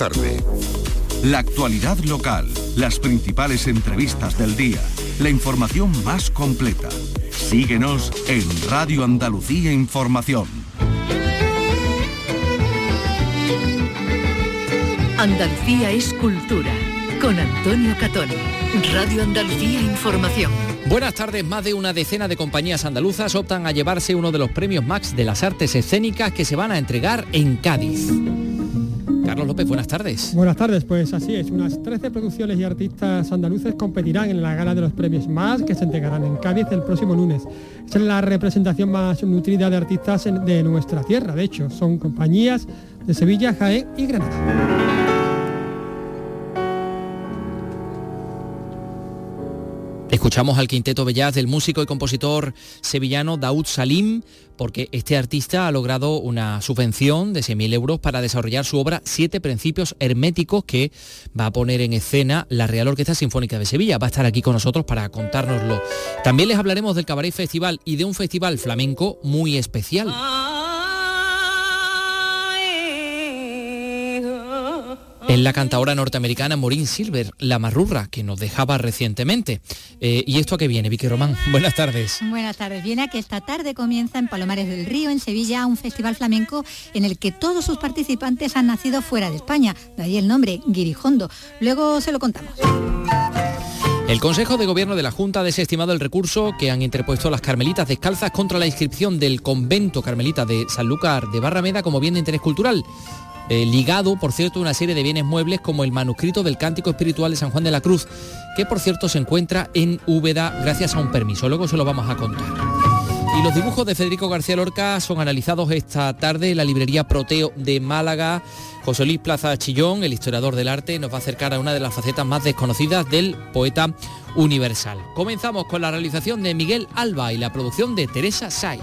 tarde. La actualidad local, las principales entrevistas del día, la información más completa. Síguenos en Radio Andalucía Información. Andalucía es cultura. Con Antonio Catoni. Radio Andalucía Información. Buenas tardes, más de una decena de compañías andaluzas optan a llevarse uno de los premios Max de las artes escénicas que se van a entregar en Cádiz. Carlos López, buenas tardes. Buenas tardes, pues así es. Unas 13 producciones y artistas andaluces competirán en la gala de los premios más que se entregarán en Cádiz el próximo lunes. Es la representación más nutrida de artistas de nuestra tierra. De hecho, son compañías de Sevilla, Jaén y Granada. Escuchamos al quinteto Bellas del músico y compositor sevillano Daud Salim, porque este artista ha logrado una subvención de 6.000 euros para desarrollar su obra Siete Principios Herméticos, que va a poner en escena la Real Orquesta Sinfónica de Sevilla. Va a estar aquí con nosotros para contárnoslo. También les hablaremos del Cabaret Festival y de un festival flamenco muy especial. Es la cantadora norteamericana Maureen Silver, la marrurra, que nos dejaba recientemente. Eh, ¿Y esto a qué viene, Vicky Román? Buenas tardes. Buenas tardes. Viene a que esta tarde comienza en Palomares del Río, en Sevilla, un festival flamenco en el que todos sus participantes han nacido fuera de España. De ahí el nombre, Guirijondo. Luego se lo contamos. El Consejo de Gobierno de la Junta ha desestimado el recurso que han interpuesto las Carmelitas Descalzas contra la inscripción del convento carmelita de Sanlúcar de Barrameda como bien de interés cultural. Eh, ligado, por cierto, a una serie de bienes muebles como el manuscrito del Cántico Espiritual de San Juan de la Cruz, que por cierto se encuentra en Úbeda gracias a un permiso. Luego se lo vamos a contar. Y los dibujos de Federico García Lorca son analizados esta tarde en la librería Proteo de Málaga. José Luis Plaza Chillón, el historiador del arte, nos va a acercar a una de las facetas más desconocidas del poeta universal. Comenzamos con la realización de Miguel Alba y la producción de Teresa Saiz.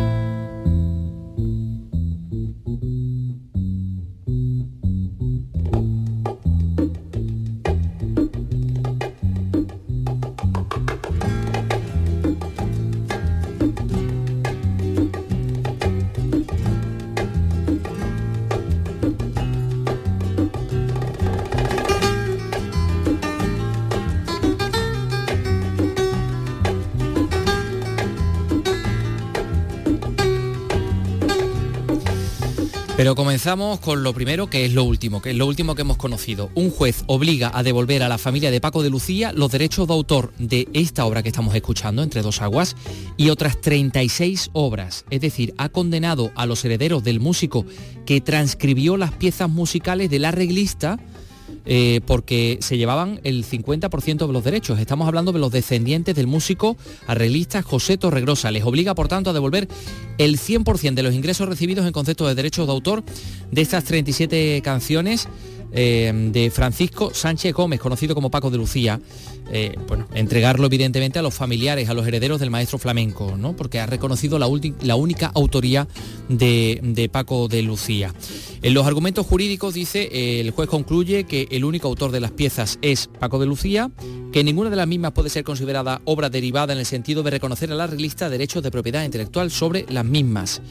Pero comenzamos con lo primero, que es lo último, que es lo último que hemos conocido. Un juez obliga a devolver a la familia de Paco de Lucía los derechos de autor de esta obra que estamos escuchando, Entre dos aguas, y otras 36 obras. Es decir, ha condenado a los herederos del músico que transcribió las piezas musicales del arreglista eh, porque se llevaban el 50% de los derechos. Estamos hablando de los descendientes del músico arreglista José Torregrosa. Les obliga, por tanto, a devolver el 100% de los ingresos recibidos en concepto de derechos de autor de estas 37 canciones eh, de Francisco Sánchez Gómez, conocido como Paco de Lucía, eh, bueno, entregarlo evidentemente a los familiares, a los herederos del maestro flamenco, ¿no? porque ha reconocido la, la única autoría de, Paco de Lucía. En los argumentos jurídicos dice, el juez concluye que el único autor de las piezas es Paco de Lucía, que ninguna de las mismas puede ser considerada obra derivada en el sentido de reconocer a la arreglista derechos de propiedad intelectual sobre las mismas.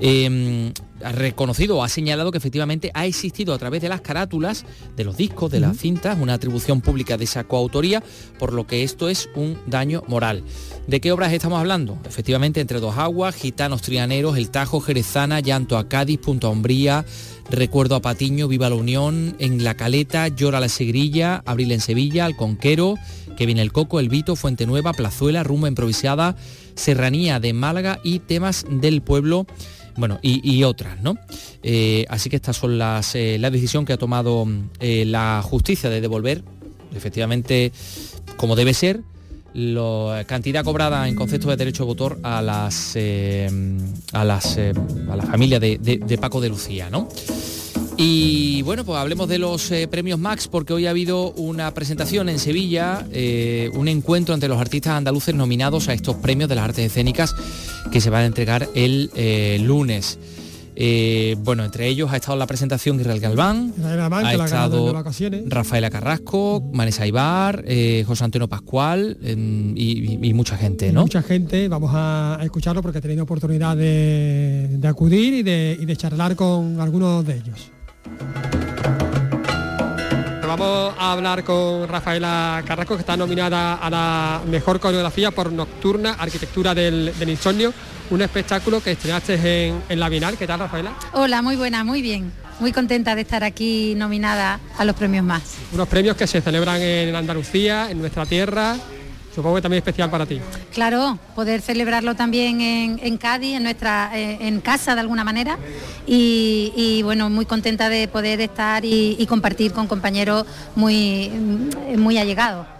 Em, ha reconocido o ha señalado que efectivamente ha existido a través de las carátulas de los discos, de las cintas, una atribución pública de esa coautoría, por lo que esto es un daño moral. ¿De qué obras estamos hablando? Efectivamente, Entre dos aguas, Gitanos Trianeros, El Tajo, Jerezana, Llanto a Cádiz, Punto a Umbría, Recuerdo a Patiño, Viva la Unión, En la Caleta, Llora la Segrilla, Abril en Sevilla, El Conquero, Que viene el Coco, El Vito, Fuente Nueva, Plazuela, Rumba Improvisada, Serranía de Málaga y temas del pueblo bueno, y, otras, ¿no? Eh, así que estas son las eh, la decisión que ha tomado eh, la justicia de devolver, efectivamente, como debe ser, la cantidad cobrada en concepto de derecho de autor a las a las a la familia de, de Paco de Lucía, ¿no? Y bueno, pues hablemos de los eh, premios Max porque hoy ha habido una presentación en Sevilla, eh, un encuentro entre los artistas andaluces nominados a estos premios de las artes escénicas que se van a entregar el eh, lunes. Bueno, entre ellos ha estado la presentación Israel Galván, ha estado Rafaela Carrasco, Vanessa Ibar, José Antonio Pascual y, mucha gente, ¿no? Mucha gente, vamos a, escucharlo porque he tenido oportunidad de, acudir y de, y de charlar con algunos de ellos. Vamos a hablar con Rafaela Carrasco, que está nominada a la mejor coreografía por Nocturna, Arquitectura del, Insomnio, un espectáculo que estrenaste en, la Bienal. ¿Qué tal, Rafaela? Hola, muy buena, muy bien. Muy contenta de estar aquí nominada a los premios más. Unos premios que se celebran en Andalucía, en nuestra tierra, supongo que también especial para ti. Claro, poder celebrarlo también en, Cádiz, en nuestra eh, en casa de alguna manera y, bueno, muy contenta de poder estar y, compartir con compañeros muy, muy allegados.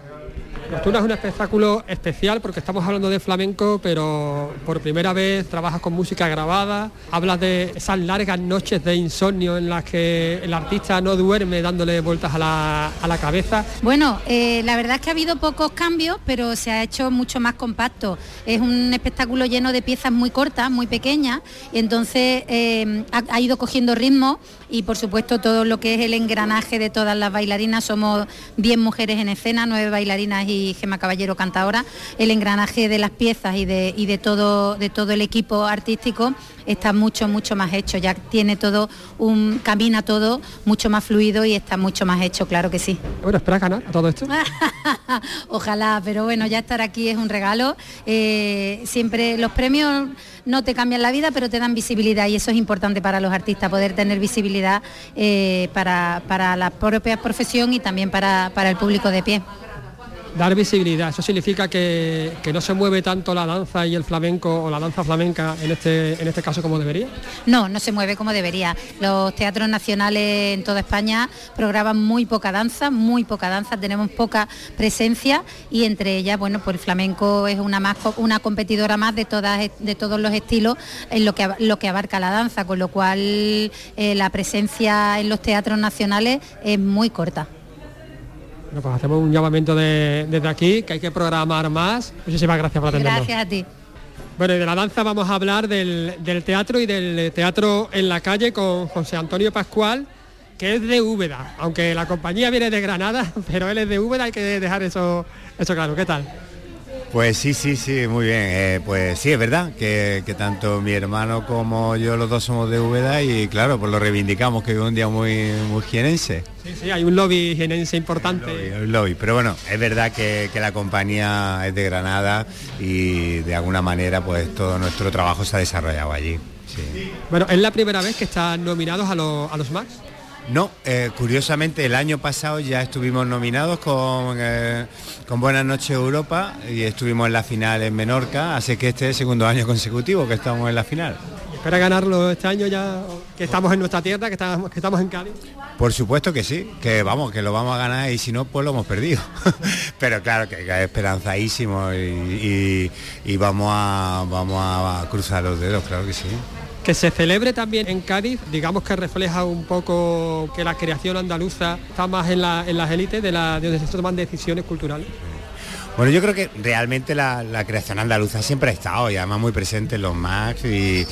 Nocturna es un espectáculo especial porque estamos hablando de flamenco, pero por primera vez trabajas con música grabada, hablas de esas largas noches de insomnio en las que el artista no duerme dándole vueltas a la, cabeza. Bueno, eh, la verdad es que ha habido pocos cambios, pero se ha hecho mucho más compacto. Es un espectáculo lleno de piezas muy cortas, muy pequeñas, y entonces eh, ha, ido cogiendo ritmo y por supuesto todo lo que es el engranaje de todas las bailarinas. Somos 10 mujeres en escena, 9 bailarinas y Gema Caballero canta ahora, el engranaje de las piezas y de, de, todo, de todo el equipo artístico está mucho, mucho más hecho, ya tiene todo un, camina todo mucho más fluido y está mucho más hecho, claro que sí. Bueno, espera ganar todo esto. Ojalá, pero bueno, ya estar aquí es un regalo. Eh, siempre los premios no te cambian la vida, pero te dan visibilidad y eso es importante para los artistas, poder tener visibilidad eh, para, la propia profesión y también para el público de pie dar visibilidad. Eso significa que, no se mueve tanto la danza y el flamenco o la danza flamenca en este, en este caso como debería. No, no se mueve como debería. Los teatros nacionales en toda España programan muy poca danza, muy poca danza, tenemos poca presencia y entre ellas, bueno, pues el flamenco es una más una competidora más de todas de todos los estilos en lo que lo que abarca la danza, con lo cual eh, la presencia en los teatros nacionales es muy corta. Bueno, pues hacemos un llamamiento desde aquí, que hay que programar más. Muchísimas gracias por atendernos. Gracias a ti. Bueno, y de la danza vamos a hablar del, teatro y del teatro en la calle con José Antonio Pascual, que es de Úbeda, aunque la compañía viene de Granada, pero él es de Úbeda, hay que dejar eso, eso claro. ¿Qué tal? Pues sí, sí, sí, muy bien. Eh, pues sí, es verdad que, tanto mi hermano como yo los dos somos de Úbeda y claro, pues lo reivindicamos, que es un día muy, muy jienense. Sí, sí, hay un lobby jienense importante. Un lobby, pero bueno, es verdad que, la compañía es de Granada y de alguna manera pues todo nuestro trabajo se ha desarrollado allí. Bueno, ¿es la primera vez que están nominados a, a los Max? No, eh, curiosamente el año pasado ya estuvimos nominados con, eh, con Buenas noches Europa y estuvimos en la final en Menorca, así que este es el segundo año consecutivo que estamos en la final. ¿Espera ganarlo este año ya que estamos en nuestra tierra, que estamos, que estamos en Cali? Por supuesto que sí, que vamos, que lo vamos a ganar y si no, pues lo hemos perdido. Pero claro que, es esperanzadísimo y, vamos, a, vamos a cruzar los dedos, claro que sí. Que se celebre también en Cádiz, digamos que refleja un poco que la creación andaluza está más en, las élites de, la, de donde se toman decisiones culturales. Bueno, yo creo que realmente la, creación andaluza siempre ha estado y además muy presente en los Max y,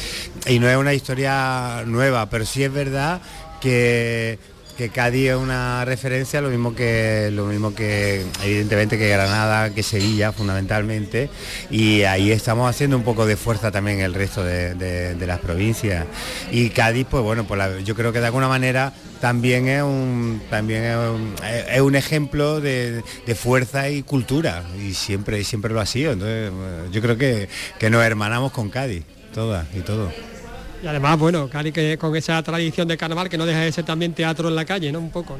y no es una historia nueva, pero sí es verdad que que Cádiz es una referencia, lo mismo que lo mismo que evidentemente que Granada, que Sevilla fundamentalmente, y ahí estamos haciendo un poco de fuerza también el resto de, las provincias. Y Cádiz, pues bueno, pues yo creo que de alguna manera también es un también es un, ejemplo de, fuerza y cultura, y siempre, siempre lo ha sido. Entonces, yo creo que, que nos hermanamos con Cádiz, todas y todo. Y además, bueno, Cali que con esa tradición de carnaval que no deja de ser también teatro en la calle, ¿no? Un poco,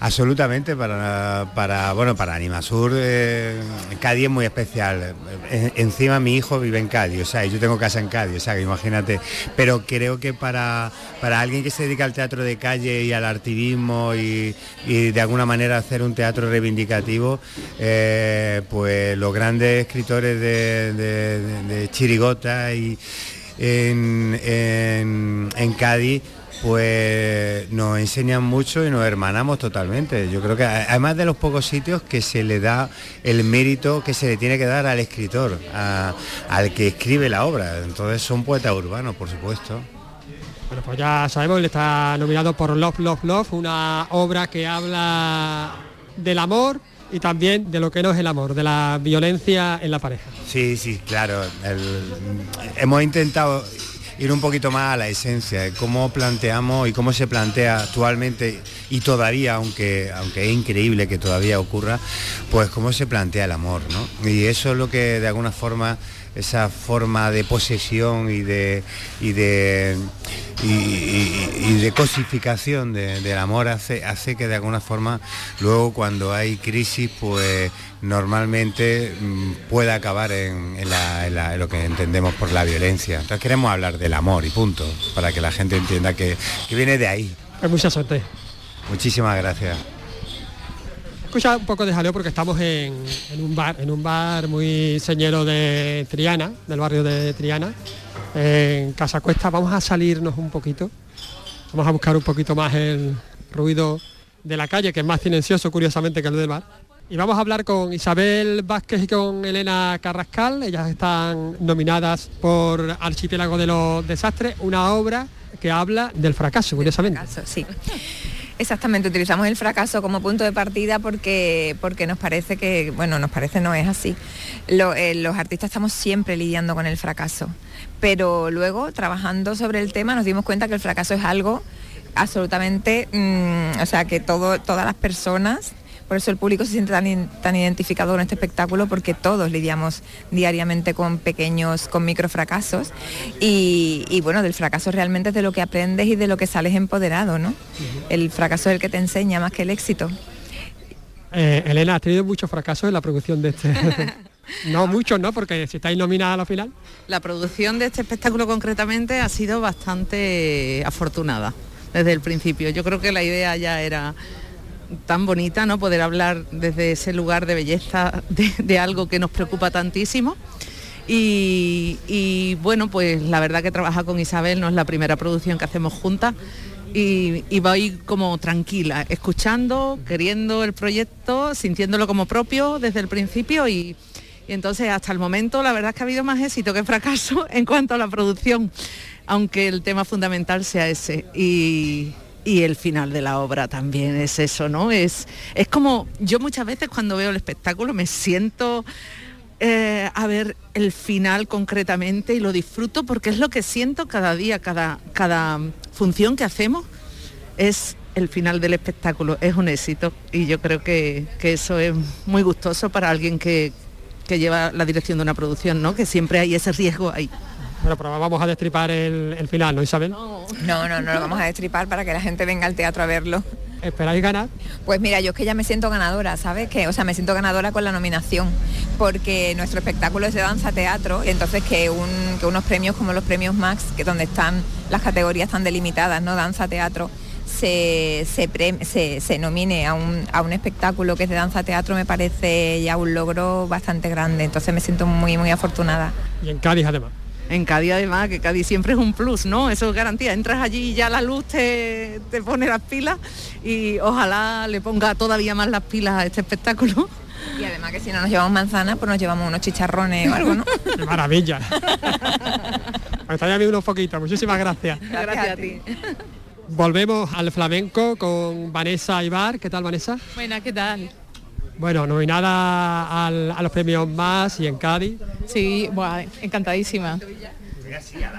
Absolutamente, para, para, bueno, para Animasur, eh, Cádiz es muy especial. encima mi hijo vive en Cádiz, o sea, yo tengo casa en Cádiz, o sea, imagínate. Pero creo que para, para alguien que se dedica al teatro de calle y al artivismo y, de alguna manera hacer un teatro reivindicativo, eh, pues los grandes escritores de Chirigota y, en, en, Cádiz pues nos enseñan mucho y nos hermanamos totalmente. Yo creo que además de los pocos sitios que se le da el mérito que se le tiene que dar al escritor, al que escribe la obra. Entonces son poetas urbanos, por supuesto. Bueno, pues ya sabemos, él está nominado por Love, Love, Love, una obra que habla del amor y también de lo que no es el amor, de la violencia en la pareja. Sí, sí, claro. hemos intentado ir un poquito más a la esencia cómo planteamos y cómo se plantea actualmente y todavía, aunque, aunque es increíble que todavía ocurra, pues cómo se plantea el amor, ¿no? Y eso es lo que de alguna forma esa forma de posesión y de, y de, y, de cosificación del amor hace, hace que de alguna forma luego cuando hay crisis pues normalmente mm, pueda acabar en, lo que entendemos por la violencia. Entonces queremos hablar del amor y punto, para que la gente entienda que, viene de ahí. Hay mucha suerte. Muchísimas gracias. Escucha un poco de jaleo porque estamos en, un bar, en un bar muy señero de Triana, del barrio de Triana, en Casa Cuesta. Vamos a salirnos un poquito, vamos a buscar un poquito más el ruido de la calle, que es más silencioso curiosamente que el del bar. Y vamos a hablar con Isabel Vázquez y con Elena Carrascal. Ellas están nominadas por Archipiélago de los Desastres, una obra que habla del fracaso, curiosamente. Exactamente, utilizamos el fracaso como punto de partida porque, porque nos parece que, bueno, nos parece no es así. Eh, los artistas estamos siempre lidiando con el fracaso, pero luego trabajando sobre el tema nos dimos cuenta que el fracaso es algo absolutamente, mm, o sea, que todas las personas por eso el público se siente tan, tan identificado con este espectáculo porque todos lidiamos diariamente con pequeños, con micro fracasos y, bueno, del fracaso realmente es de lo que aprendes y de lo que sales empoderado, ¿no? El fracaso es el que te enseña más que el éxito. Eh, Elena, ¿has tenido muchos fracasos en la producción de este? no muchos, ¿no? Porque si estáis nominada a la final. La producción de este espectáculo concretamente ha sido bastante afortunada desde el principio. Yo creo que la idea ya era tan bonita, ¿no? Poder hablar desde ese lugar de belleza de, algo que nos preocupa tantísimo. Y, bueno, pues la verdad que trabajar con Isabel no es la primera producción que hacemos juntas y, y voy como tranquila, escuchando, queriendo el proyecto, sintiéndolo como propio desde el principio y, entonces hasta el momento la verdad es que ha habido más éxito que fracaso en cuanto a la producción, aunque el tema fundamental sea ese. Y, y el final de la obra también es eso, ¿no? Es, es como, yo muchas veces cuando veo el espectáculo me siento eh, a ver el final concretamente y lo disfruto porque es lo que siento cada día, cada, cada función que hacemos es el final del espectáculo, es un éxito y yo creo que, eso es muy gustoso para alguien que, que lleva la dirección de una producción, ¿no? Que siempre hay ese riesgo ahí. Bueno, pero vamos a destripar el, final, ¿no, Isabel? No. no, no, lo vamos a destripar para que la gente venga al teatro a verlo. ¿Esperáis ganar? Pues mira, yo es que ya me siento ganadora, ¿sabes? Que, o sea, me siento ganadora con la nominación, porque nuestro espectáculo es de danza teatro, y entonces que, unos premios como los premios Max, que donde están las categorías tan delimitadas, ¿no? Danza teatro, se, se, nomine a un, a un, espectáculo que es de danza teatro me parece ya un logro bastante grande, entonces me siento muy, muy afortunada. Y en Cádiz además en Cádiz además, que Cádiz siempre es un plus, ¿no? Eso es garantía. Entras allí y ya la luz te, te pone las pilas y ojalá le ponga todavía más las pilas a este espectáculo. Y además que si no nos llevamos manzanas, pues nos llevamos unos chicharrones o algo, ¿no? ¡Qué maravilla! Me está ya unos poquitos. Muchísimas gracias. Gracias, a ti. Volvemos al flamenco con Vanessa Ibar. ¿Qué tal, Vanessa? Buena, ¿qué tal? Bueno, nominada a los premios Más y en Cádiz. Sí, bueno, encantadísima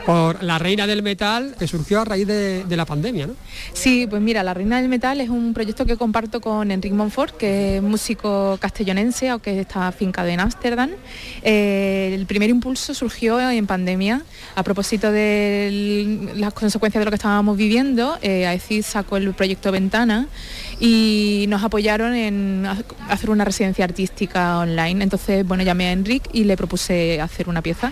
por La Reina del Metal, que surgió a raíz de, la pandemia, ¿no? Sí, pues mira, La Reina del Metal es un proyecto que comparto con Enrique Monfort, que es músico castellonense, aunque está afincado en Ámsterdam. Eh, el primer impulso surgió en pandemia, a propósito de las consecuencias de lo que estábamos viviendo. Eh, AECID sacó el proyecto Ventana y nos apoyaron en hacer una residencia artística online. Entonces, bueno, llamé a Enrique y le propuse hacer una pieza.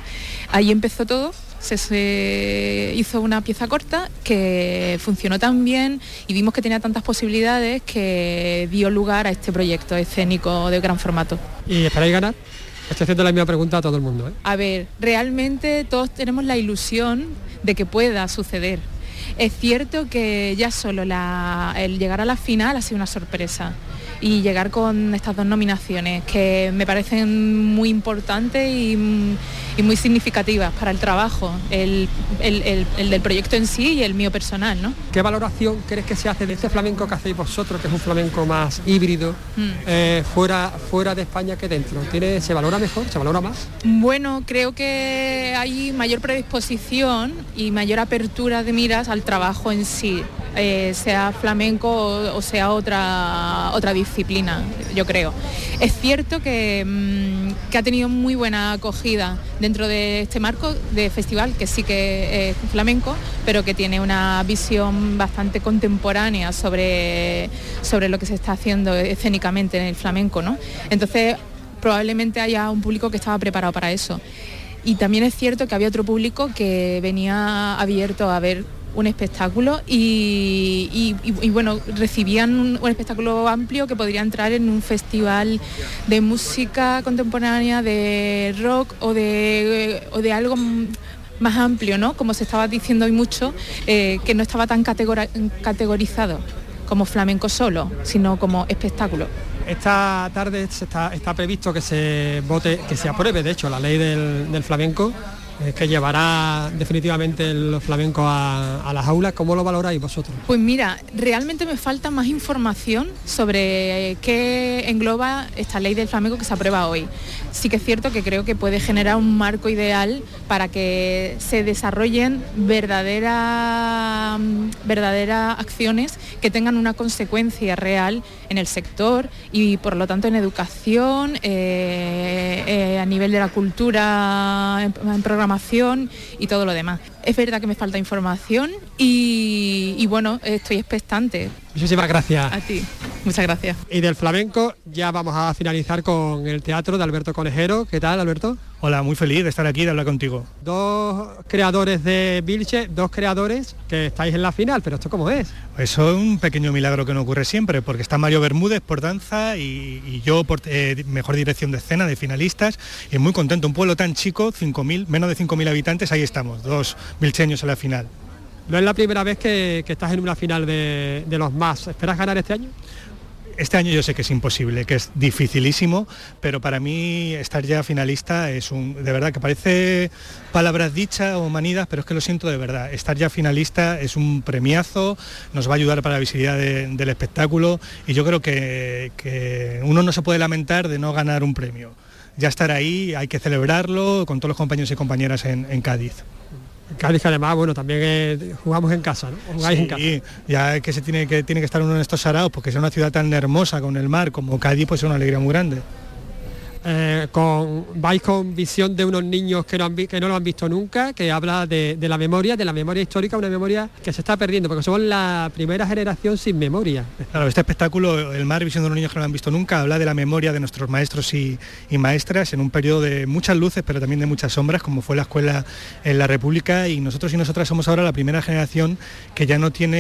Ahí empezó todo se, hizo una pieza corta que funcionó tan bien y vimos que tenía tantas posibilidades que dio lugar a este proyecto escénico de gran formato. ¿Y esperáis ganar? Estoy haciendo la misma pregunta a todo el mundo. ¿eh? A ver, realmente todos tenemos la ilusión de que pueda suceder. Es cierto que ya solo el llegar a la final ha sido una sorpresa y llegar con estas dos nominaciones que me parecen muy importantes y, muy significativas para el trabajo, el, del proyecto en sí y el mío personal. ¿no? ¿Qué valoración crees que se hace de este flamenco que hacéis vosotros, que es un flamenco más híbrido, mm. eh, fuera, fuera de España que dentro? ¿Tiene, ¿Se valora mejor? ¿Se valora más? Bueno, creo que hay mayor predisposición y mayor apertura de miras al trabajo en sí. Eh, sea flamenco o, sea otra, otra disciplina, yo creo. Es cierto que, mm, que, ha tenido muy buena acogida dentro de este marco de festival, que sí que es flamenco, pero que tiene una visión bastante contemporánea sobre, sobre lo que se está haciendo escénicamente en el flamenco. ¿no? Entonces, probablemente haya un público que estaba preparado para eso. Y también es cierto que había otro público que venía abierto a ver un espectáculo y, bueno, recibían un, espectáculo amplio que podría entrar en un festival de música contemporánea, de rock o de, de algo más amplio, ¿no? Como se estaba diciendo hoy mucho, eh, que no estaba tan categorizado como flamenco solo, sino como espectáculo. Esta tarde está, está previsto que se vote, que se apruebe, de hecho, la ley del flamenco que llevará definitivamente el flamenco a, las aulas. ¿Cómo lo valoráis vosotros? Pues mira, realmente me falta más información sobre qué engloba esta ley del flamenco que se aprueba hoy. Sí que es cierto que creo que puede generar un marco ideal para que se desarrollen verdaderas, verdaderas acciones que tengan una consecuencia real en el sector y por lo tanto en educación, eh, eh, a nivel de la cultura, en, en y todo lo demás. Es verdad que me falta información y, bueno, estoy expectante. Muchísimas gracias. A ti, muchas gracias. Y del flamenco ya vamos a finalizar con el teatro de Alberto Conejero. ¿Qué tal, Alberto? Hola, muy feliz de estar aquí y de hablar contigo. Dos creadores de Vilche, dos creadores que estáis en la final, pero ¿esto cómo es? Eso es un pequeño milagro que no ocurre siempre, porque está Mario Bermúdez por danza y, yo por eh, mejor dirección de escena de finalistas, y muy contento, un pueblo tan chico, 5.000, menos de 5.000 habitantes, ahí estamos, dos vilcheños en la final. No es la primera vez que, estás en una final de, de los más. ¿Esperas ganar este año? Este año yo sé que es imposible, que es dificilísimo, pero para mí estar ya finalista es un, de verdad que parece palabras dichas o manidas, pero es que lo siento de verdad. Estar ya finalista es un premiazo, nos va a ayudar para la visibilidad del espectáculo y yo creo que, uno no se puede lamentar de no ganar un premio. Ya estar ahí, hay que celebrarlo con todos los compañeros y compañeras en Cádiz. Cádiz además, bueno, también jugamos en casa, ¿no? Jugáis en casa. ya que se tiene que tiene que estar uno en estos saraos, porque es una ciudad tan hermosa con el mar como Cádiz, pues es una alegría muy grande. Eh, con, vais con visión de unos niños que no, que no lo han visto nunca, que habla de, la memoria, de la memoria histórica, una memoria que se está perdiendo, porque somos la primera generación sin memoria. Claro, este espectáculo, El mar, visión de unos niños que no lo han visto nunca, habla de la memoria de nuestros maestros y, maestras en un periodo de muchas luces, pero también de muchas sombras, como fue la escuela en la República, y nosotros y nosotras somos ahora la primera generación que ya no tiene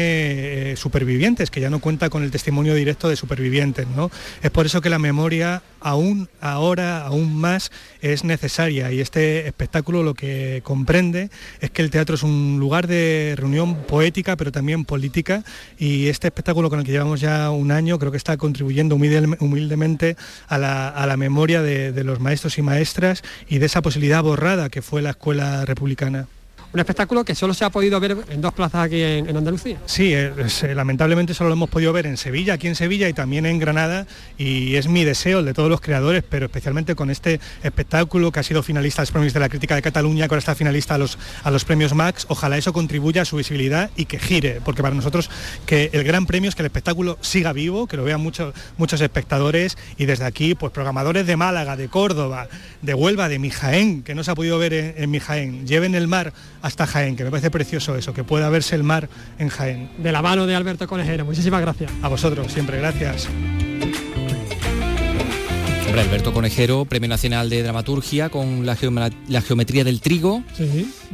eh, supervivientes, que ya no cuenta con el testimonio directo de supervivientes. ¿no? Es por eso que la memoria aún ahora, aún más, es necesaria. Y este espectáculo lo que comprende es que el teatro es un lugar de reunión poética pero también política. Y este espectáculo con el que llevamos ya un año creo que está contribuyendo humildemente a la, memoria de los maestros y maestras y de esa posibilidad borrada que fue la escuela republicana un espectáculo que solo se ha podido ver en dos plazas aquí en, Andalucía. Sí, eh, lamentablemente solo lo hemos podido ver en Sevilla, aquí en Sevilla y también en Granada y es mi deseo, el de todos los creadores, pero especialmente con este espectáculo que ha sido finalista a los premios de la crítica de Cataluña, que ahora está finalista a los, a los premios Max, ojalá eso contribuya a su visibilidad y que gire, porque para nosotros que el gran premio es que el espectáculo siga vivo, que lo vean muchos muchos espectadores y desde aquí, pues programadores de Málaga, de Córdoba, de Huelva, de Mijaén, que no se ha podido ver en, en Mijaén, lleven el mar hasta Jaén, que me parece precioso eso, que pueda verse el mar en Jaén. De la mano de Alberto Conejero, muchísimas gracias. A vosotros, siempre, gracias. Alberto Conejero, Premio Nacional de Dramaturgia con la, Geometría del Trigo,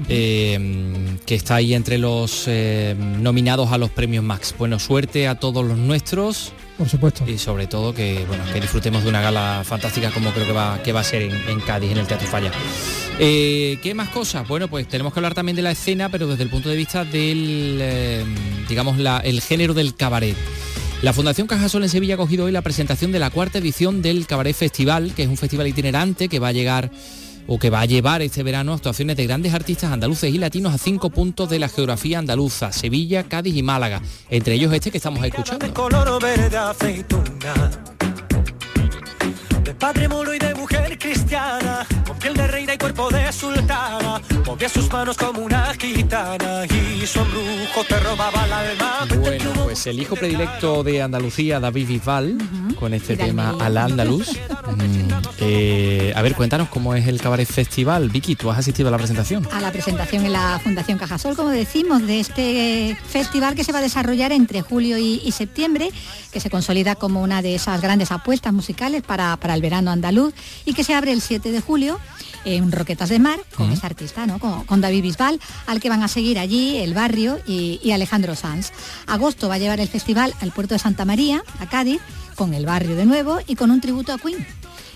eh, que está ahí entre los eh, nominados a los premios Max. Bueno, suerte a todos los nuestros. Por supuesto. Y sobre todo que, bueno, que disfrutemos de una gala fantástica como creo que va, que va a ser en, Cádiz, en el Teatro Falla. Eh, ¿Qué más cosas? Bueno, pues tenemos que hablar también de la escena, pero desde el punto de vista del, digamos, el género del cabaret. La Fundación Cajasol en Sevilla ha cogido hoy la presentación de la cuarta edición del Cabaret Festival, que es un festival itinerante que va a llegar o que va a llevar este verano actuaciones de grandes artistas andaluces y latinos a cinco puntos de la geografía andaluza, Sevilla, Cádiz y Málaga, entre ellos este que estamos escuchando. De cristiana, con piel de reina y cuerpo de sultana, movía sus manos como una gitana y su embrujo te robaba el alma. Bueno, pues el hijo predilecto de Andalucía, David Bisbal, con este tema al andaluz. Mm, eh, a ver, cuéntanos cómo es el Cabaret Festival. Vicky, ¿tú has asistido a la presentación? A la presentación en la Fundación Cajasol, como decimos, de este festival que se va a desarrollar entre julio y, y septiembre, que se consolida como una de esas grandes apuestas musicales para, para el verano andaluz y que se abre el 7 de julio en Roquetas de Mar con ese artista, ¿no? con, con David Bisbal, al que van a seguir allí el barrio y, y Alejandro Sanz. Agosto va a llevar el festival al puerto de Santa María, a Cádiz, con el barrio de nuevo y con un tributo a Queen.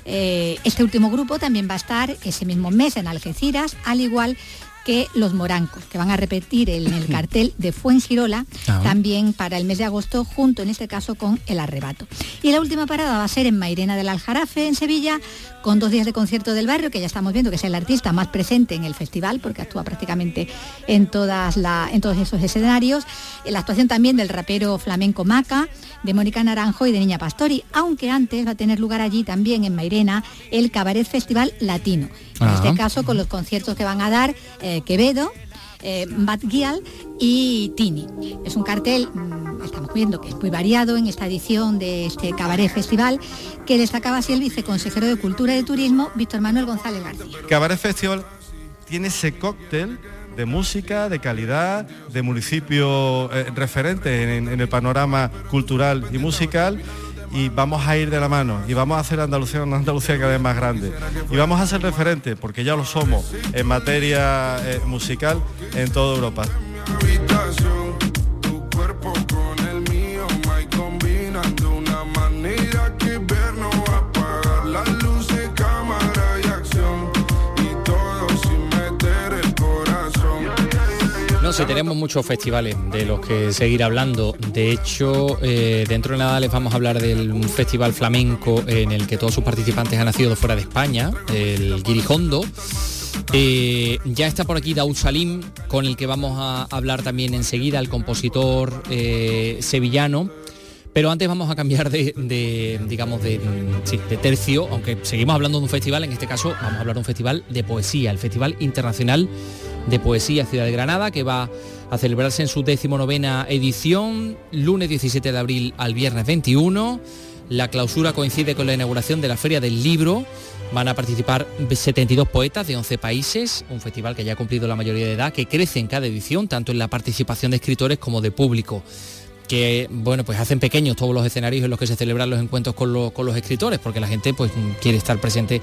Eh, este último grupo también va a estar ese mismo mes en Algeciras, al igual que los morancos, que van a repetir en el cartel de Fuengirola Ah. también para el mes de agosto, junto en este caso con El Arrebato. Y la última parada va a ser en Mairena del Aljarafe, en Sevilla, con dos días de concierto del barrio, que ya estamos viendo que es el artista más presente en el festival, porque actúa prácticamente en, todas la- en todos esos escenarios. La actuación también del rapero flamenco Maca, de Mónica Naranjo y de Niña Pastori, aunque antes va a tener lugar allí también en Mairena el Cabaret Festival Latino. En Ah. este caso con los conciertos que van a dar eh, Quevedo, eh, Bad Gyal y Tini. Es un cartel, mm, estamos viendo que es muy variado en esta edición de este Cabaret Festival, que destacaba así el viceconsejero de Cultura y de Turismo, Víctor Manuel González García. Cabaret Festival tiene ese cóctel de música, de calidad, de municipio eh, referente en, en el panorama cultural y musical y vamos a ir de la mano y vamos a hacer Andalucía una Andalucía cada vez más grande y vamos a ser referente porque ya lo somos en materia eh, musical en toda Europa. No sé, tenemos muchos festivales de los que seguir hablando. De hecho, eh, dentro de nada les vamos a hablar del festival flamenco en el que todos sus participantes han nacido de fuera de España, el Guirijondo. Eh, ya está por aquí Daud Salim, con el que vamos a hablar también enseguida, el compositor eh, sevillano. Pero antes vamos a cambiar de, digamos, de, sí, de tercio, aunque seguimos hablando de un festival, en este caso vamos a hablar de un festival de poesía, el Festival Internacional de Poesía Ciudad de Granada, que va a celebrarse en su decimonovena edición, lunes 17 de abril al viernes 21. La clausura coincide con la inauguración de la Feria del Libro. Van a participar 72 poetas de 11 países, un festival que ya ha cumplido la mayoría de edad, que crece en cada edición, tanto en la participación de escritores como de público que bueno pues hacen pequeños todos los escenarios en los que se celebran los encuentros con, los- con los escritores porque la gente pues quiere estar presente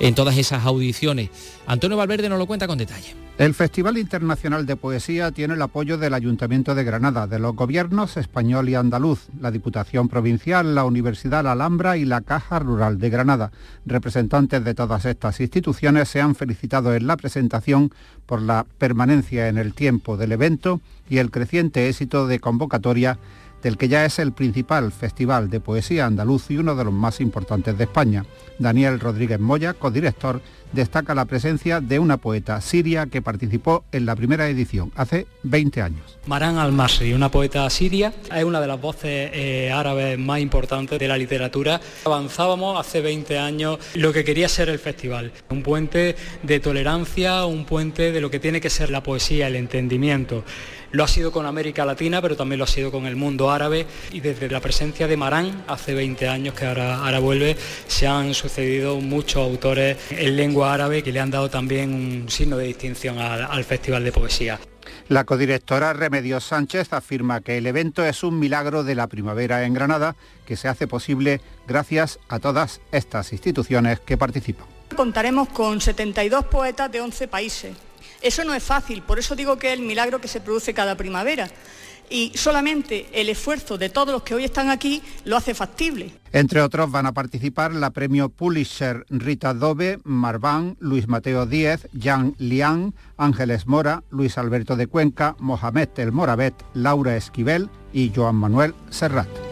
en todas esas audiciones Antonio Valverde nos lo cuenta con detalle El Festival Internacional de Poesía tiene el apoyo del Ayuntamiento de Granada, de los gobiernos español y andaluz, la Diputación Provincial, la Universidad La Alhambra y la Caja Rural de Granada. Representantes de todas estas instituciones se han felicitado en la presentación por la permanencia en el tiempo del evento y el creciente éxito de convocatoria del que ya es el principal festival de poesía andaluz y uno de los más importantes de España. Daniel Rodríguez Moya, codirector, destaca la presencia de una poeta siria que participó en la primera edición hace 20 años. Maran al-Masri, una poeta siria, es una de las voces eh, árabes más importantes de la literatura. Avanzábamos hace 20 años lo que quería ser el festival, un puente de tolerancia, un puente de lo que tiene que ser la poesía, el entendimiento. Lo ha sido con América Latina, pero también lo ha sido con el mundo árabe y desde la presencia de Marán, hace 20 años que ahora, ahora vuelve, se han sucedido muchos autores en lengua árabe que le han dado también un signo de distinción al- al Festival de Poesía. La codirectora Remedios Sánchez afirma que el evento es un milagro de la primavera en Granada que se hace posible gracias a todas estas instituciones que participan. Contaremos con 72 poetas de 11 países. Eso no es fácil, por eso digo que es el milagro que se produce cada primavera. Y solamente el esfuerzo de todos los que hoy están aquí lo hace factible. Entre otros van a participar la premio Pulitzer Rita Dove, Marván, Luis Mateo Díez, Jan Lian, Ángeles Mora, Luis Alberto de Cuenca, Mohamed El Moravet, Laura Esquivel y Joan Manuel Serrat.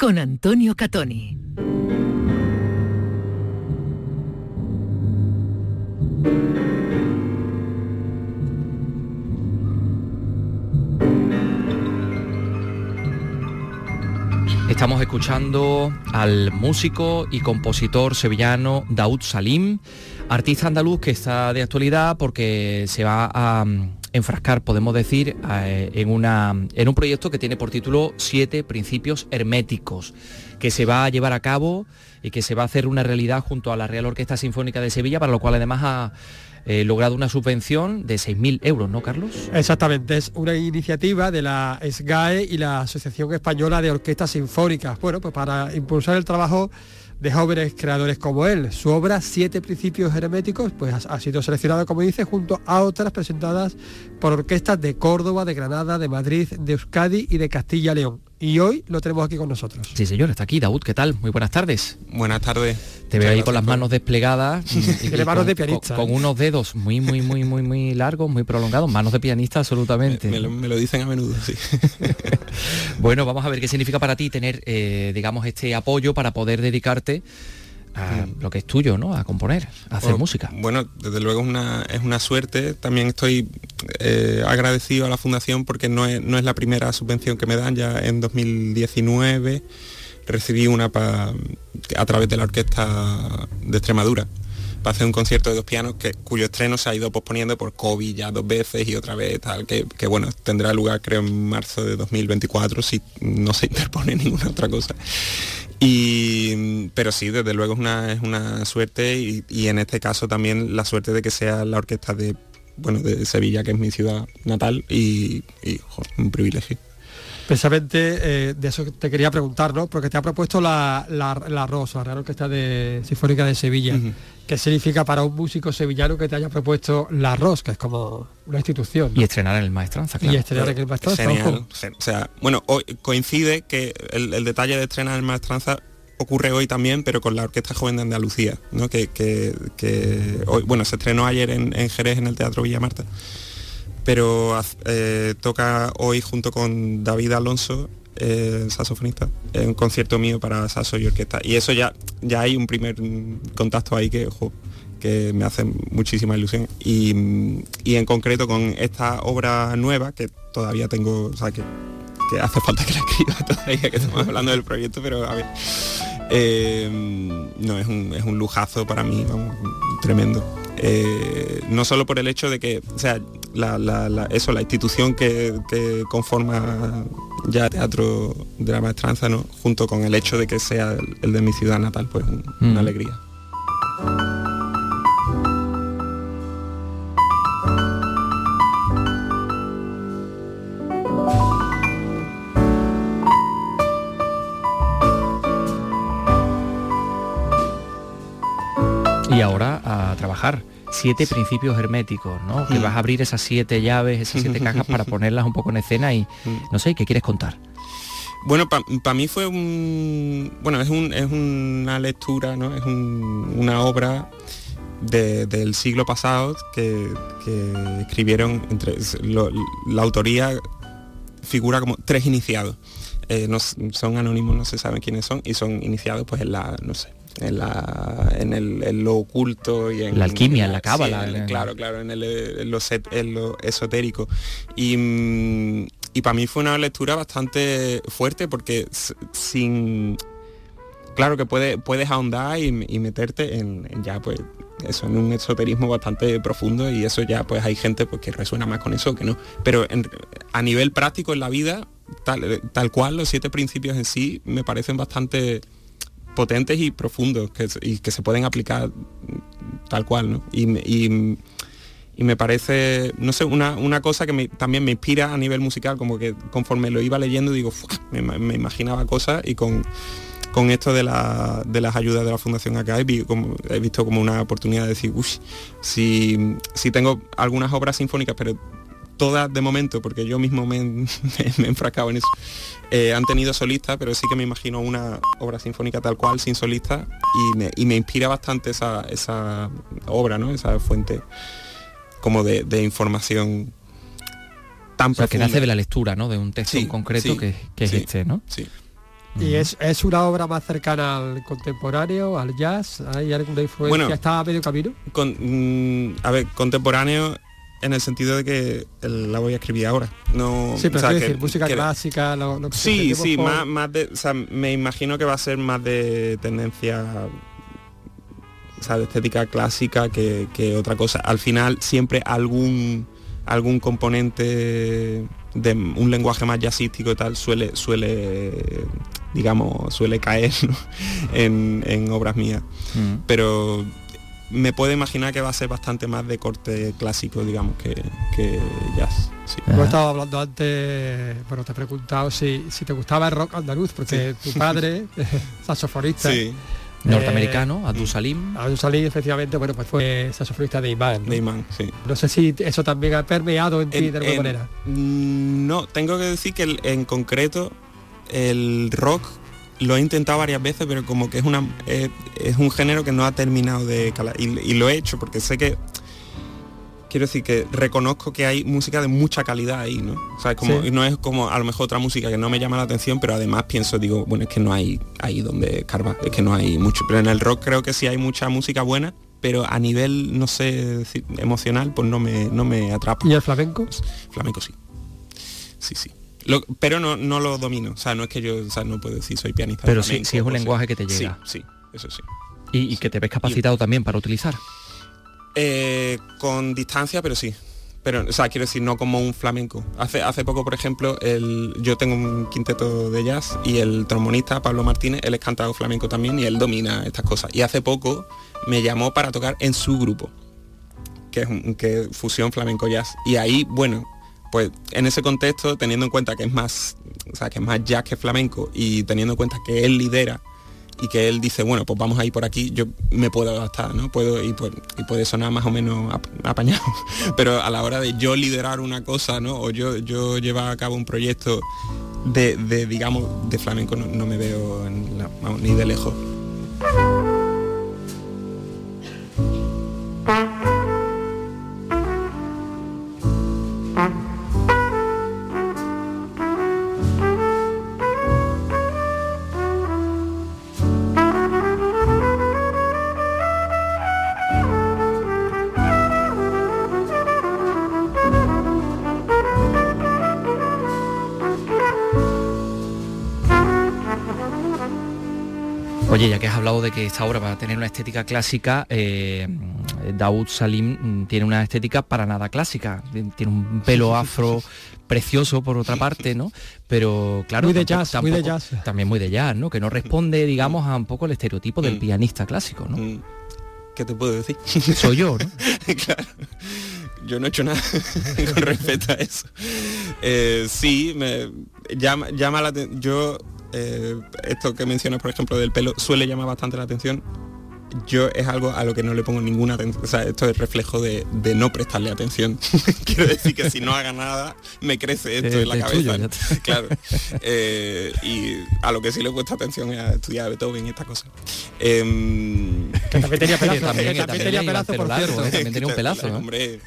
con Antonio Catoni. Estamos escuchando al músico y compositor sevillano Daud Salim, artista andaluz que está de actualidad porque se va a enfrascar, podemos decir, eh, en, una, en un proyecto que tiene por título Siete Principios Herméticos, que se va a llevar a cabo y que se va a hacer una realidad junto a la Real Orquesta Sinfónica de Sevilla, para lo cual además ha eh, logrado una subvención de 6.000 euros, ¿no, Carlos? Exactamente, es una iniciativa de la SGAE y la Asociación Española de Orquestas Sinfónicas. Bueno, pues para impulsar el trabajo de jóvenes creadores como él. Su obra Siete Principios Herméticos pues, ha, sido seleccionada, como dice, junto a otras presentadas por orquestas de Córdoba, de Granada, de Madrid, de Euskadi y de Castilla-León. Y hoy lo tenemos aquí con nosotros. Sí, señor, está aquí. Daud, ¿qué tal? Muy buenas tardes. Buenas tardes. Te veo ahí con las manos desplegadas. y- y manos con- de pianista. Con, con unos dedos muy, muy, muy, muy, muy largos, muy prolongados. Manos de pianista, absolutamente. Me lo, me lo dicen a menudo, sí. Bueno, vamos a ver qué significa para ti tener, eh, digamos, este apoyo para poder dedicarte a lo que es tuyo, ¿no? A componer, a hacer Bueno, música. Bueno, desde luego es una, es una suerte. También estoy eh, agradecido a la Fundación porque no es, no es la primera subvención que me dan. Ya en 2019 recibí una pa- a través de la Orquesta de Extremadura para hacer un concierto de dos pianos que, cuyo estreno se ha ido posponiendo por COVID ya dos veces y otra vez tal, que, que, bueno, tendrá lugar creo en marzo de 2024 si no se interpone ninguna otra cosa. Y, pero sí, desde luego es una, es una suerte y, y en este caso también la suerte de que sea la orquesta de, bueno, de Sevilla, que es mi ciudad natal y, un privilegio. Precisamente eh, de eso te quería preguntar, ¿no? Porque te ha propuesto la, la, la Rosa, la Real Orquesta de Sinfónica de Sevilla. Ujú. ¿Qué significa para un músico sevillano que te haya propuesto la ROS, que es como una institución? ¿no? Y estrenar en el Maestranza, Y claro. estrenar en el Maestranza, Genial. O sea, bueno, hoy coincide que el, el detalle de estrenar en Maestranza ocurre hoy también, pero con la Orquesta Joven de Andalucía, ¿no? que, que- que hoy, bueno, se estrenó ayer en, en Jerez en el Teatro Villa Marta, pero eh, toca hoy junto con David Alonso, eh, saxofonista, en un concierto mío para saxo y orquesta. Y eso ya, ya hay un primer contacto ahí que, que me hace muchísima ilusión. Y, y en concreto con esta obra nueva, que todavía tengo, o sea, que, que hace falta que la escriba todavía, que estamos hablando del proyecto, pero a ver. eh, no, es un, es un lujazo para mí, vamos, tremendo. Eh, no solo por el hecho de que, o sea, la, la- la- eso, la institución que, que conforma ya Teatro de la Maestranza, ¿no? junto con el hecho de que sea el, el de mi ciudad natal, pues un- Mm. una alegría. Y ahora a trabajar. Siete principios herméticos, ¿no? Que Mm. vas a abrir esas siete llaves, esas siete cajas para ponerlas un poco en escena y no sé, ¿qué quieres contar? Bueno, para mí fue un. Bueno, es, un, es una lectura, ¿no? Es un- una obra de- del siglo pasado que, que escribieron entre. lo- la autoría figura como tres iniciados. Eh, no son anónimos, no se sabe quiénes son, y son iniciados pues en la, no sé, en la en, el, en lo oculto y en La alquimia, en la sí, cábala, en el- en- claro, claro, en, el, en lo, set- en lo esotérico. Y, mm, y para mí fue una lectura bastante fuerte porque sin claro que puede, puedes ahondar y, y meterte en, en ya pues eso en un esoterismo bastante profundo y eso ya pues hay gente pues que resuena más con eso que no pero en- a nivel práctico en la vida tal, tal cual los siete principios en sí me parecen bastante potentes y profundos que, y que se pueden aplicar tal cual ¿no? y, y- me parece, no sé, una, una cosa que también me inspira a nivel musical, como que conforme lo iba leyendo digo, me, ima- me imaginaba cosas y con con esto de, la- de las ayudas de la Fundación acá he, como- he visto como una oportunidad de decir, uy, si, si tengo algunas obras sinfónicas, pero todas de momento, porque yo mismo me, me- me he enfrascado en eso, eh, han tenido solistas, pero sí que me imagino una obra sinfónica tal cual, sin solista, y me, y me inspira bastante esa, esa obra, ¿no? Esa fuente como de, de información tan O sea, que nace de la lectura, ¿no? De un texto Sí, en concreto sí, que, que es sí, este, ¿no? Sí. Y es, es una obra más cercana al contemporáneo, al jazz, ¿hay alguna influencia? Bueno. ¿Está a medio camino? Con- mm, a ver, contemporáneo en el sentido de que la voy a escribir ahora. No, Sí, pero o sea, quiero que- decir, música que- clásica, lo, lo que Sí, sí, por- más, más de, o sea, me imagino que va a ser más de tendencia, o sea, de estética clásica que, que otra cosa. Al final siempre algún algún componente de un lenguaje más jazzístico y tal suele suele digamos suele caer ¿no? en, en obras mías Mm. pero me puedo imaginar que va a ser bastante más de corte clásico digamos que, que jazz sí. Hemos estado hablando antes, bueno, te he preguntado si, si te gustaba el rock andaluz, porque tu padre, saxofonista, Sí. Norteamericano, Abdul Salim. Abdul Salim, efectivamente, bueno, pues fue saxofonista de Imán. ¿no? De Imán, sí. No sé si eso también ha permeado en ti En- de alguna en- manera. Mm, No, tengo que decir que el- en concreto el rock lo he intentado varias veces, pero como que es una es, es un género que no ha terminado de calar. Y, y lo he hecho porque sé que quiero decir que reconozco que hay música de mucha calidad ahí, ¿no? O sea, es como, Sí. no es como a lo mejor otra música que no me llama la atención, pero además pienso, digo, bueno, es que no hay ahí donde carva, es que no hay mucho. Pero en el rock creo que sí hay mucha música buena, pero a nivel, no sé, emocional, pues no me, no me atrapa. ¿Y el flamenco? Flamenco sí. Sí, sí. Lo- pero no, no lo domino. O sea, no es que yo, o sea, no puedo decir soy pianista. Pero sí, sí es un lenguaje que te llega. Sí, sí, eso sí. Y, y que te ves capacitado también para utilizar. Eh, con distancia, pero sí. Pero, o sea, quiero decir, no como un flamenco. Hace, hace poco, por ejemplo, el, yo tengo un quinteto de jazz y el trombonista Pablo Martínez, él es cantado flamenco también y él domina estas cosas. Y hace poco me llamó para tocar en su grupo, que es un, que es fusión flamenco jazz. Y ahí, bueno, pues en ese contexto, teniendo en cuenta que es más, o sea, que es más jazz que flamenco y teniendo en cuenta que él lidera y que él dice, bueno, pues vamos a ir por aquí, yo me puedo adaptar, ¿no? Puedo y, pues, y puede sonar más o menos ap- apañado, pero a la hora de yo liderar una cosa, ¿no? O yo, yo llevar a cabo un proyecto de, de, digamos, de flamenco, no, me veo ni de lejos. Oye, ya que has hablado de que esta obra va a tener una estética clásica, eh, Daoud Salim mm, tiene una estética para nada clásica. Tiene un pelo afro precioso por otra parte, ¿no? Pero claro, Muy de tampoco- jazz, muy de jazz. También muy de jazz, ¿no? Que no responde, digamos, a un poco el estereotipo del Mm. pianista clásico, ¿no? Mm. ¿Qué te puedo decir? Soy yo, ¿no? claro. Yo no he hecho nada con respecto a eso. Eh, sí, me llama, llama la atención. Yo, eh, esto que mencionas, por ejemplo, del pelo, suele llamar bastante la atención. Yo es algo a lo que no le pongo ninguna atención. O sea, esto es reflejo de, de no prestarle atención. Quiero decir que si no haga nada, me crece esto Eh, en la cabeza. Claro. Eh, y a lo que sí le he puesto atención es a estudiar Beethoven y estas cosas. Em, Que también tenía pelazo, Que también- que tenía pelazo, por largo, cierto. ¿eh? También tenía un pelazo, ¿eh? Hombre.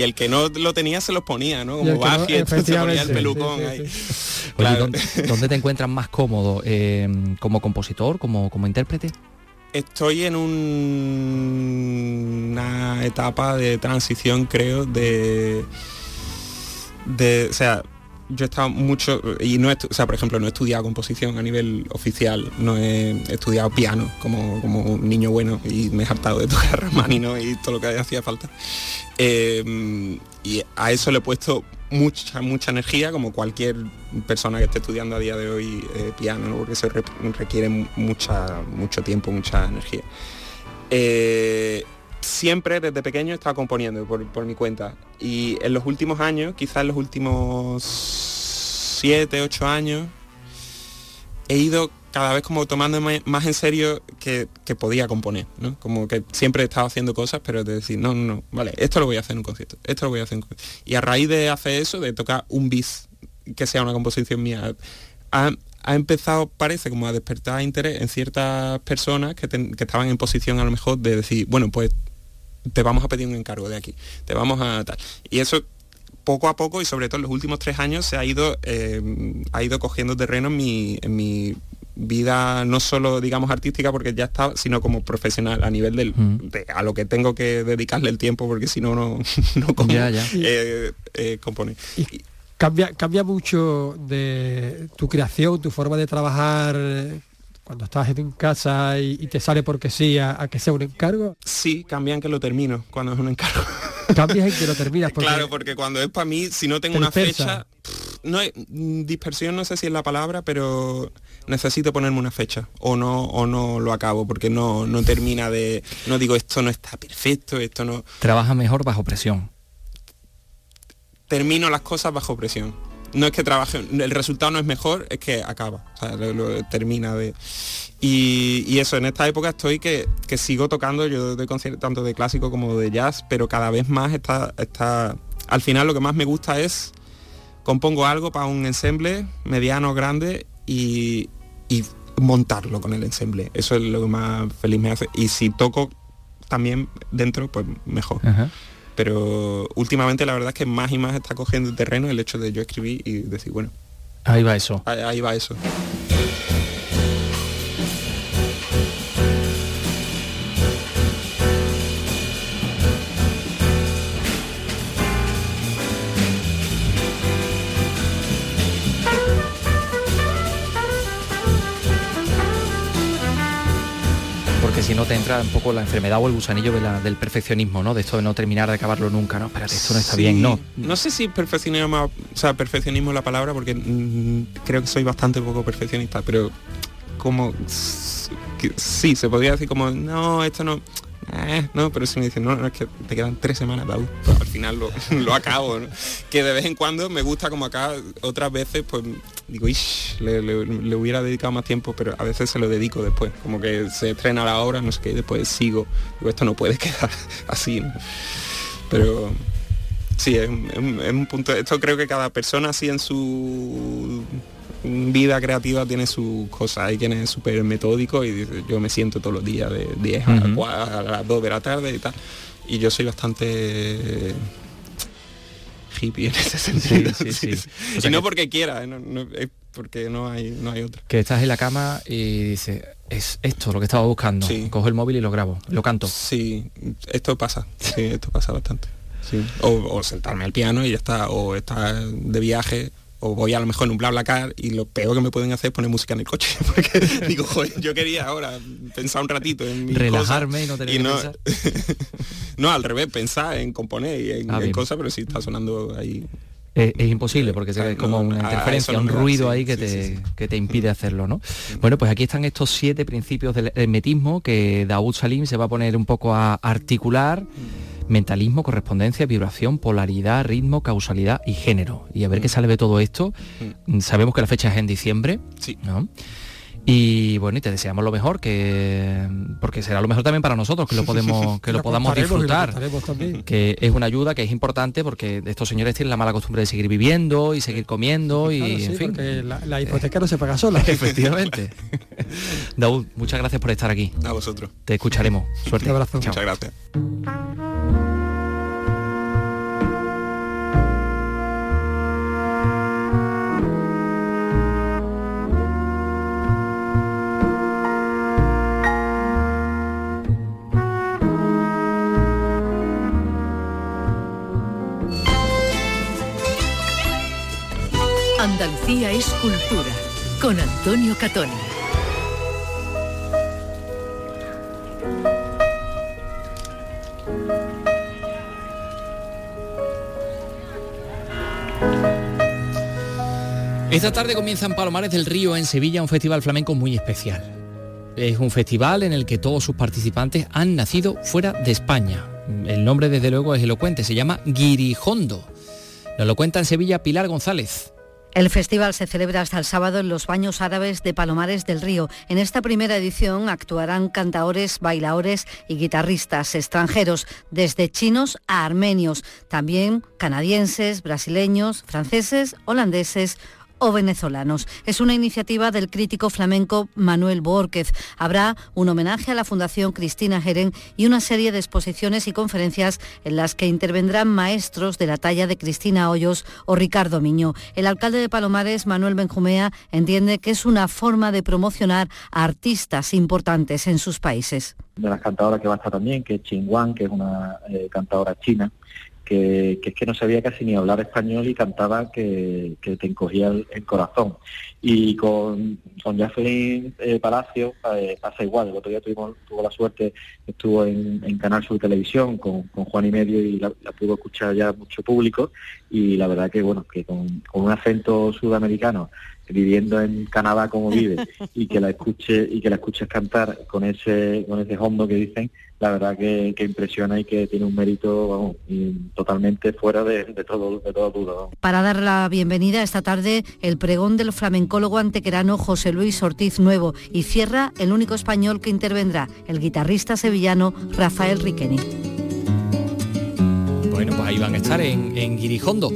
Y el que no lo tenía se los ponía, ¿no? Y el Como no, Buffy, entonces se ponía el pelucón sí, sí, ahí. sí. Oye, Claro. ¿dónde, dónde te encuentras más cómodo? Eh, ¿Como compositor, como, como intérprete? Estoy en un- una etapa de transición, creo, de, de, o sea, yo he estado mucho y no o sea, por ejemplo, no he estudiado composición a nivel oficial, no he estudiado piano como, como un niño bueno y me he hartado de tocar Rachmaninoff y todo lo que hacía falta. Eh, y a eso le he puesto mucha mucha energía como cualquier persona que esté estudiando a día de hoy eh, piano ¿no? porque eso re- requiere mucha mucho tiempo mucha energía Eh, siempre desde pequeño he estado componiendo por, por mi cuenta y en los últimos años quizás en los últimos siete ocho años he ido cada vez como tomándome más en serio que, que podía componer, ¿no? Como que siempre he estado haciendo cosas, pero de decir, no, no, no, vale, esto lo voy a hacer en un concierto, esto lo voy a hacer en un concierto. Y a raíz de hacer eso, de tocar un bis que sea una composición mía, ha, ha empezado, parece, como a despertar interés en ciertas personas que, que estaban en posición a lo mejor de decir, bueno, pues te vamos a pedir un encargo de aquí, te vamos a tal. Y eso poco a poco y sobre todo en los últimos tres años se ha ido, eh, ha ido cogiendo terreno en mi, en mi vida no solo digamos artística porque ya estaba sino como profesional a nivel del de a lo que tengo que dedicarle el tiempo porque si no no no como Ya, ya. eh, eh, componer Cambia, cambia mucho de tu creación, tu forma de trabajar cuando estás en casa y, y te sale porque sí a, a que sea un encargo. sí cambian que lo termino cuando es un encargo Cambias en que lo terminas. Porque claro porque cuando es para mí si no tengo te una fecha pff, no mm, dispersión no sé si es la palabra pero necesito ponerme una fecha o no o no lo acabo porque no no termina de no digo esto no está perfecto esto no Trabaja mejor bajo presión. termino las cosas bajo presión. No es que trabaje, el resultado no es mejor, es que acaba, o sea, lo, termina de... Y, eso, en esta época estoy que, que sigo tocando, yo de concierto tanto de clásico como de jazz, pero cada vez más está, está... Al final lo que más me gusta es, compongo algo para un ensemble mediano, grande y, y montarlo con el ensemble. Eso es lo que más feliz me hace. Y si toco también dentro, pues mejor pero últimamente la verdad es que más y más está cogiendo terreno el hecho de yo escribir y decir, bueno, Ahí va eso. ahí, ahí va eso. Si no te entra un poco la enfermedad o el gusanillo de la- del perfeccionismo, ¿no? De esto de no terminar de acabarlo nunca, ¿no? Espérate, esto no está Sí, bien, ¿no? No sé si perfeccionismo, o sea, perfeccionismo es la palabra porque mm, creo que soy bastante poco perfeccionista, pero como que sí, se podría decir como, no, esto no, eh, no, pero si me dicen, no, no, es que te quedan tres semanas, pues al final lo, lo acabo, ¿no? Que de vez en cuando me gusta como acá, otras veces pues digo, ish, le, le- le hubiera dedicado más tiempo, pero a veces se lo dedico después, como que se estrena la obra, no sé qué, y después sigo, digo, esto no puede quedar así, ¿no? Pero sí, es un, es un- es un punto, esto creo que cada persona así en su vida creativa tiene sus cosas, hay quien es súper metódico y yo me siento todos los días de 10 a, a las 2 de la tarde y tal, y yo soy bastante hippie en ese sentido. sí, sí. sí. O y no que- porque quiera, no- no- es porque no hay, no hay otra. Que estás en la cama y dices, es esto lo que estaba buscando. Cojo el móvil y lo grabo, lo canto. Sí, esto pasa, sí, esto pasa bastante. O, o sentarme al piano y ya está, o estar de viaje, o voy a lo mejor en un BlaBlaCar y lo peor que me pueden hacer es poner música en el coche, porque digo, joder, yo quería ahora pensar un ratito en mis Relajarme cosas y no tener que no, pensar. no, al revés, pensar en componer y en, Ah, en cosas, pero si está sonando ahí. Es, es imposible porque se ve como una interferencia, no un da, ruido sí, ahí que, sí, te, sí, que te impide hacerlo, ¿no? Bueno, pues aquí están estos siete principios del hermetismo que Daoud Salim se va a poner un poco a articular. Mentalismo, correspondencia, vibración, polaridad, ritmo, causalidad y género. Y a ver qué sale de todo esto. Sabemos que la fecha es en diciembre. Sí. ¿no? Y bueno, y te deseamos lo mejor, que porque será lo mejor también para nosotros, que lo podemos, que lo podamos lo disfrutar. Que es una ayuda que es importante porque estos señores tienen la mala costumbre de seguir viviendo y seguir comiendo y Claro, sí, en fin. la, la hipoteca no se paga sola. Efectivamente. Daud, muchas gracias por estar aquí. A vosotros. Te escucharemos. Suerte. Un abrazo. Chao. Muchas gracias. Andalucía es cultura. Con Antonio Catoni. Esta tarde comienza en Palomares del Río, en Sevilla, un festival flamenco muy especial. Es un festival en el que todos sus participantes han nacido fuera de España. El nombre desde luego es elocuente, se llama Guirijondo. Nos lo cuenta en Sevilla Pilar González. El festival se celebra hasta el sábado en los baños árabes de Palomares del Río. En esta primera edición actuarán cantaores, bailadores y guitarristas extranjeros, desde chinos a armenios, también canadienses, brasileños, franceses, holandeses o venezolanos. Es una iniciativa del crítico flamenco Manuel Borquez. Habrá un homenaje a la Fundación Cristina Jeren y una serie de exposiciones y conferencias en las que intervendrán maestros de la talla de Cristina Hoyos o Ricardo Miño. El alcalde de Palomares, Manuel Benjumea, entiende que es una forma de promocionar a artistas importantes en sus países. De las cantadoras que va a estar también, que es Wang, que es una eh, cantadora china, que, es que no sabía casi ni hablar español y cantaba que, te encogía el, corazón. Y con, con Jacqueline eh, Palacio eh, pasa igual. El otro día tuvimos, tuvo la suerte, estuvo en, Canal Sur Televisión con, Juan y Medio y la, pudo escuchar ya mucho público y la verdad que bueno, que con, un acento sudamericano viviendo en Canadá como vive y que la escuche y que la escuches cantar con ese con ese hondo que dicen la verdad que, impresiona y que tiene un mérito totalmente fuera de, todo toda duda. Para dar la bienvenida esta tarde el pregón del flamencólogo antequerano José Luis Ortiz Nuevo y cierra el único español que intervendrá, el guitarrista sevillano Rafael Riqueni. Bueno, pues ahí van a estar en, Guirijondo.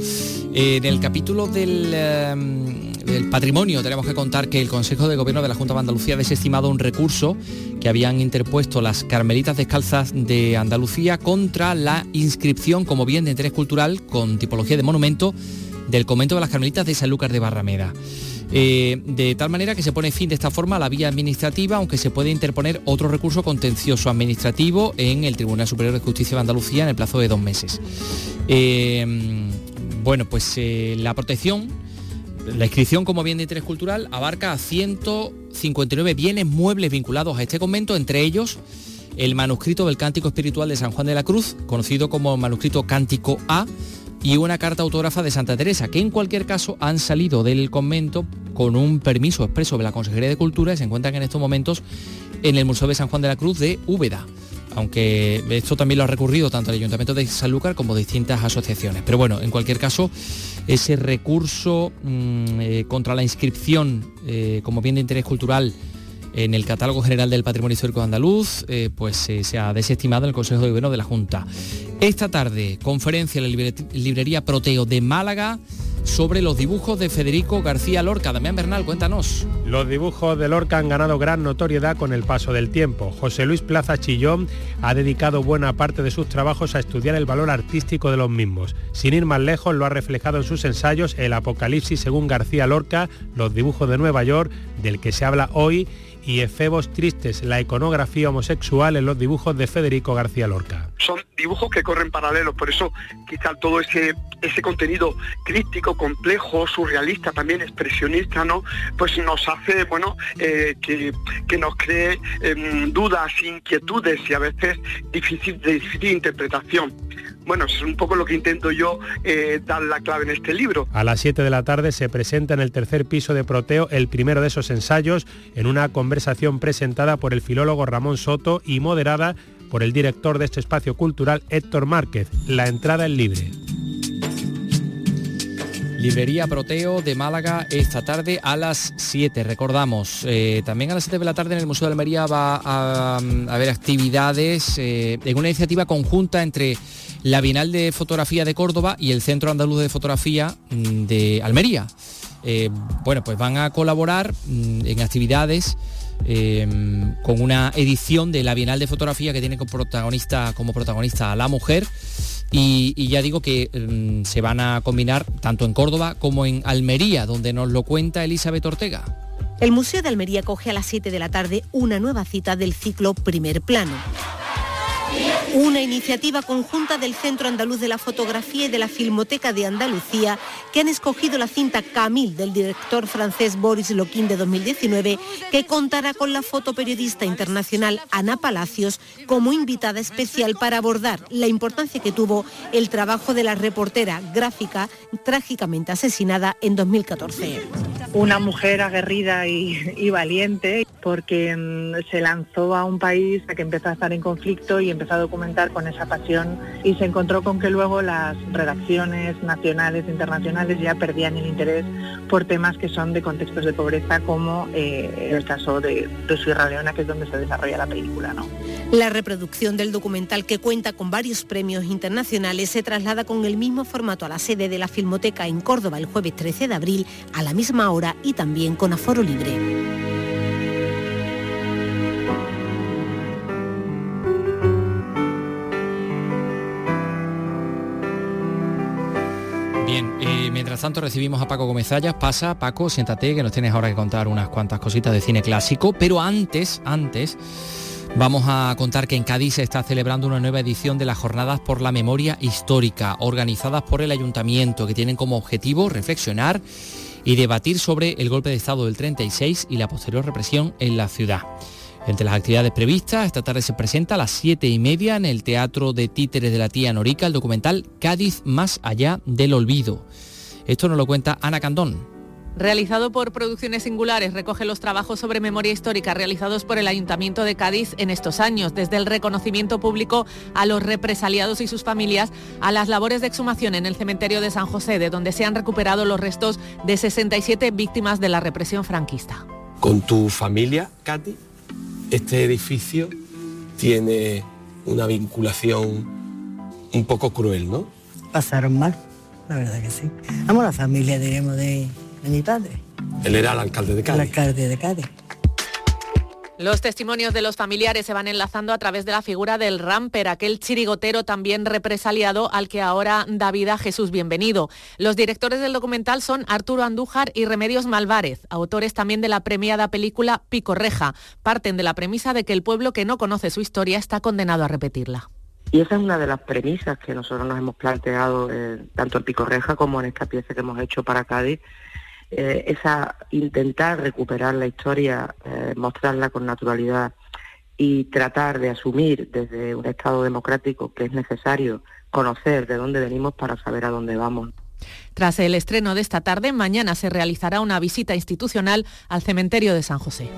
En el capítulo del... Em, del patrimonio tenemos que contar que el Consejo de Gobierno de la Junta de Andalucía ha desestimado un recurso que habían interpuesto las Carmelitas Descalzas de Andalucía contra la inscripción como bien de interés cultural con tipología de monumento del convento de las Carmelitas de Sanlúcar de Barrameda. Eh, de tal manera que se pone fin de esta forma a la vía administrativa, aunque se puede interponer otro recurso contencioso administrativo en el Tribunal Superior de Justicia de Andalucía en el plazo de dos meses. Eh, bueno, pues eh, la protección la inscripción como bien de interés cultural abarca a 159 bienes muebles vinculados a este convento, entre ellos el manuscrito del Cántico Espiritual de San Juan de la Cruz, conocido como manuscrito Cántico A, y una carta autógrafa de Santa Teresa, que en cualquier caso han salido del convento con un permiso expreso de la Consejería de Cultura y se encuentran en estos momentos en el Museo de San Juan de la Cruz de Úbeda aunque esto también lo ha recurrido tanto el Ayuntamiento de Sanlúcar como distintas asociaciones. Pero bueno, en cualquier caso, ese recurso mm, eh, contra la inscripción eh, como bien de interés cultural en el catálogo general del patrimonio histórico andaluz, eh, pues se ha desestimado en el Consejo de Gobierno de la Junta. Esta tarde, conferencia en la librería Proteo de Málaga sobre los dibujos de Federico García Lorca. Damián Bernal, cuéntanos. Los dibujos de Lorca han ganado gran notoriedad con el paso del tiempo. José Luis Plaza Chillón ha dedicado buena parte de sus trabajos a estudiar el valor artístico de los mismos. Sin ir más lejos, lo ha reflejado en sus ensayos El Apocalipsis según García Lorca, Los dibujos de Nueva York, del que se habla hoy, y Efebos Tristes, la iconografía homosexual en los dibujos de Federico García Lorca. Son dibujos que corren paralelos, por eso quizá todo ese, ese contenido crítico, complejo, surrealista, también expresionista, ¿no? Pues nos hace, bueno, eh, que, nos cree em, dudas, inquietudes y a veces difícil, de difícil interpretación bueno, es un poco lo que intento yo eh, dar la clave en este libro. A las 7 de la tarde se presenta en el tercer piso de Proteo el primero de esos ensayos en una conversación presentada por el filólogo Ramón Soto y moderada por el director de este espacio cultural Héctor Márquez. La entrada es libre. Librería Proteo de Málaga esta tarde a las 7. Recordamos, eh, también a las 7 de la tarde en el Museo de Almería va a, haber actividades eh, en una iniciativa conjunta entre la Bienal de Fotografía de Córdoba y el Centro Andaluz de Fotografía mm, de Almería. Eh, bueno, pues van a colaborar mm, en actividades con una edición de la Bienal de Fotografía que tiene como protagonista, como protagonista a la mujer. Y, ya digo que mm, se van a combinar tanto en Córdoba como en Almería, donde nos lo cuenta Elizabeth Ortega. El Museo de Almería coge a las 7 de la tarde una nueva cita del ciclo Primer Plano. Una iniciativa conjunta del Centro Andaluz de la Fotografía y de la Filmoteca de Andalucía que han escogido la cinta Camille del director francés Boris Loquin de 2019 que contará con la fotoperiodista internacional Ana Palacios como invitada especial para abordar la importancia que tuvo el trabajo de la reportera gráfica trágicamente asesinada en 2014. Una mujer aguerrida y, valiente porque mm, se lanzó a un país que empezó a estar en conflicto y empezó a documentar con esa pasión y se encontró con que luego las redacciones nacionales e internacionales ya perdían el interés por temas que son de contextos de pobreza como eh, el caso de, de Sierra Leona, que es donde se desarrolla la película. ¿no? La reproducción del documental que cuenta con varios premios internacionales se traslada con el mismo formato a la sede de la Filmoteca en Córdoba el jueves 13 de abril a la misma hora y también con aforo libre. Mientras tanto recibimos a Paco Gómez Zayas. Pasa, Paco, siéntate, que nos tienes ahora que contar unas cuantas cositas de cine clásico. Pero antes, antes, vamos a contar que en Cádiz se está celebrando una nueva edición de las Jornadas por la Memoria Histórica, organizadas por el Ayuntamiento, que tienen como objetivo reflexionar y debatir sobre el golpe de Estado del 36 y la posterior represión en la ciudad. Entre las actividades previstas, esta tarde se presenta a las siete y media en el Teatro de Títeres de la Tía Norica el documental Cádiz más allá del olvido. Esto nos lo cuenta Ana Candón. Realizado por Producciones Singulares, recoge los trabajos sobre memoria histórica realizados por el Ayuntamiento de Cádiz en estos años, desde el reconocimiento público a los represaliados y sus familias, a las labores de exhumación en el cementerio de San José, de donde se han recuperado los restos de 67 víctimas de la represión franquista. Con tu familia, Katy, este edificio tiene una vinculación un poco cruel, ¿no? Pasaron mal, la verdad que sí. Vamos a la familia, diríamos, de, de mi padre. Él era el alcalde de El Cádiz. alcalde de Cádiz. Los testimonios de los familiares se van enlazando a través de la figura del ramper, aquel chirigotero también represaliado al que ahora da vida Jesús Bienvenido. Los directores del documental son Arturo Andújar y Remedios Malvarez, autores también de la premiada película Picorreja. Parten de la premisa de que el pueblo que no conoce su historia está condenado a repetirla. Y esa es una de las premisas que nosotros nos hemos planteado, eh, tanto en Picorreja como en esta pieza que hemos hecho para Cádiz, eh, esa intentar recuperar la historia, eh, mostrarla con naturalidad y tratar de asumir desde un Estado democrático que es necesario conocer de dónde venimos para saber a dónde vamos. Tras el estreno de esta tarde, mañana se realizará una visita institucional al cementerio de San José.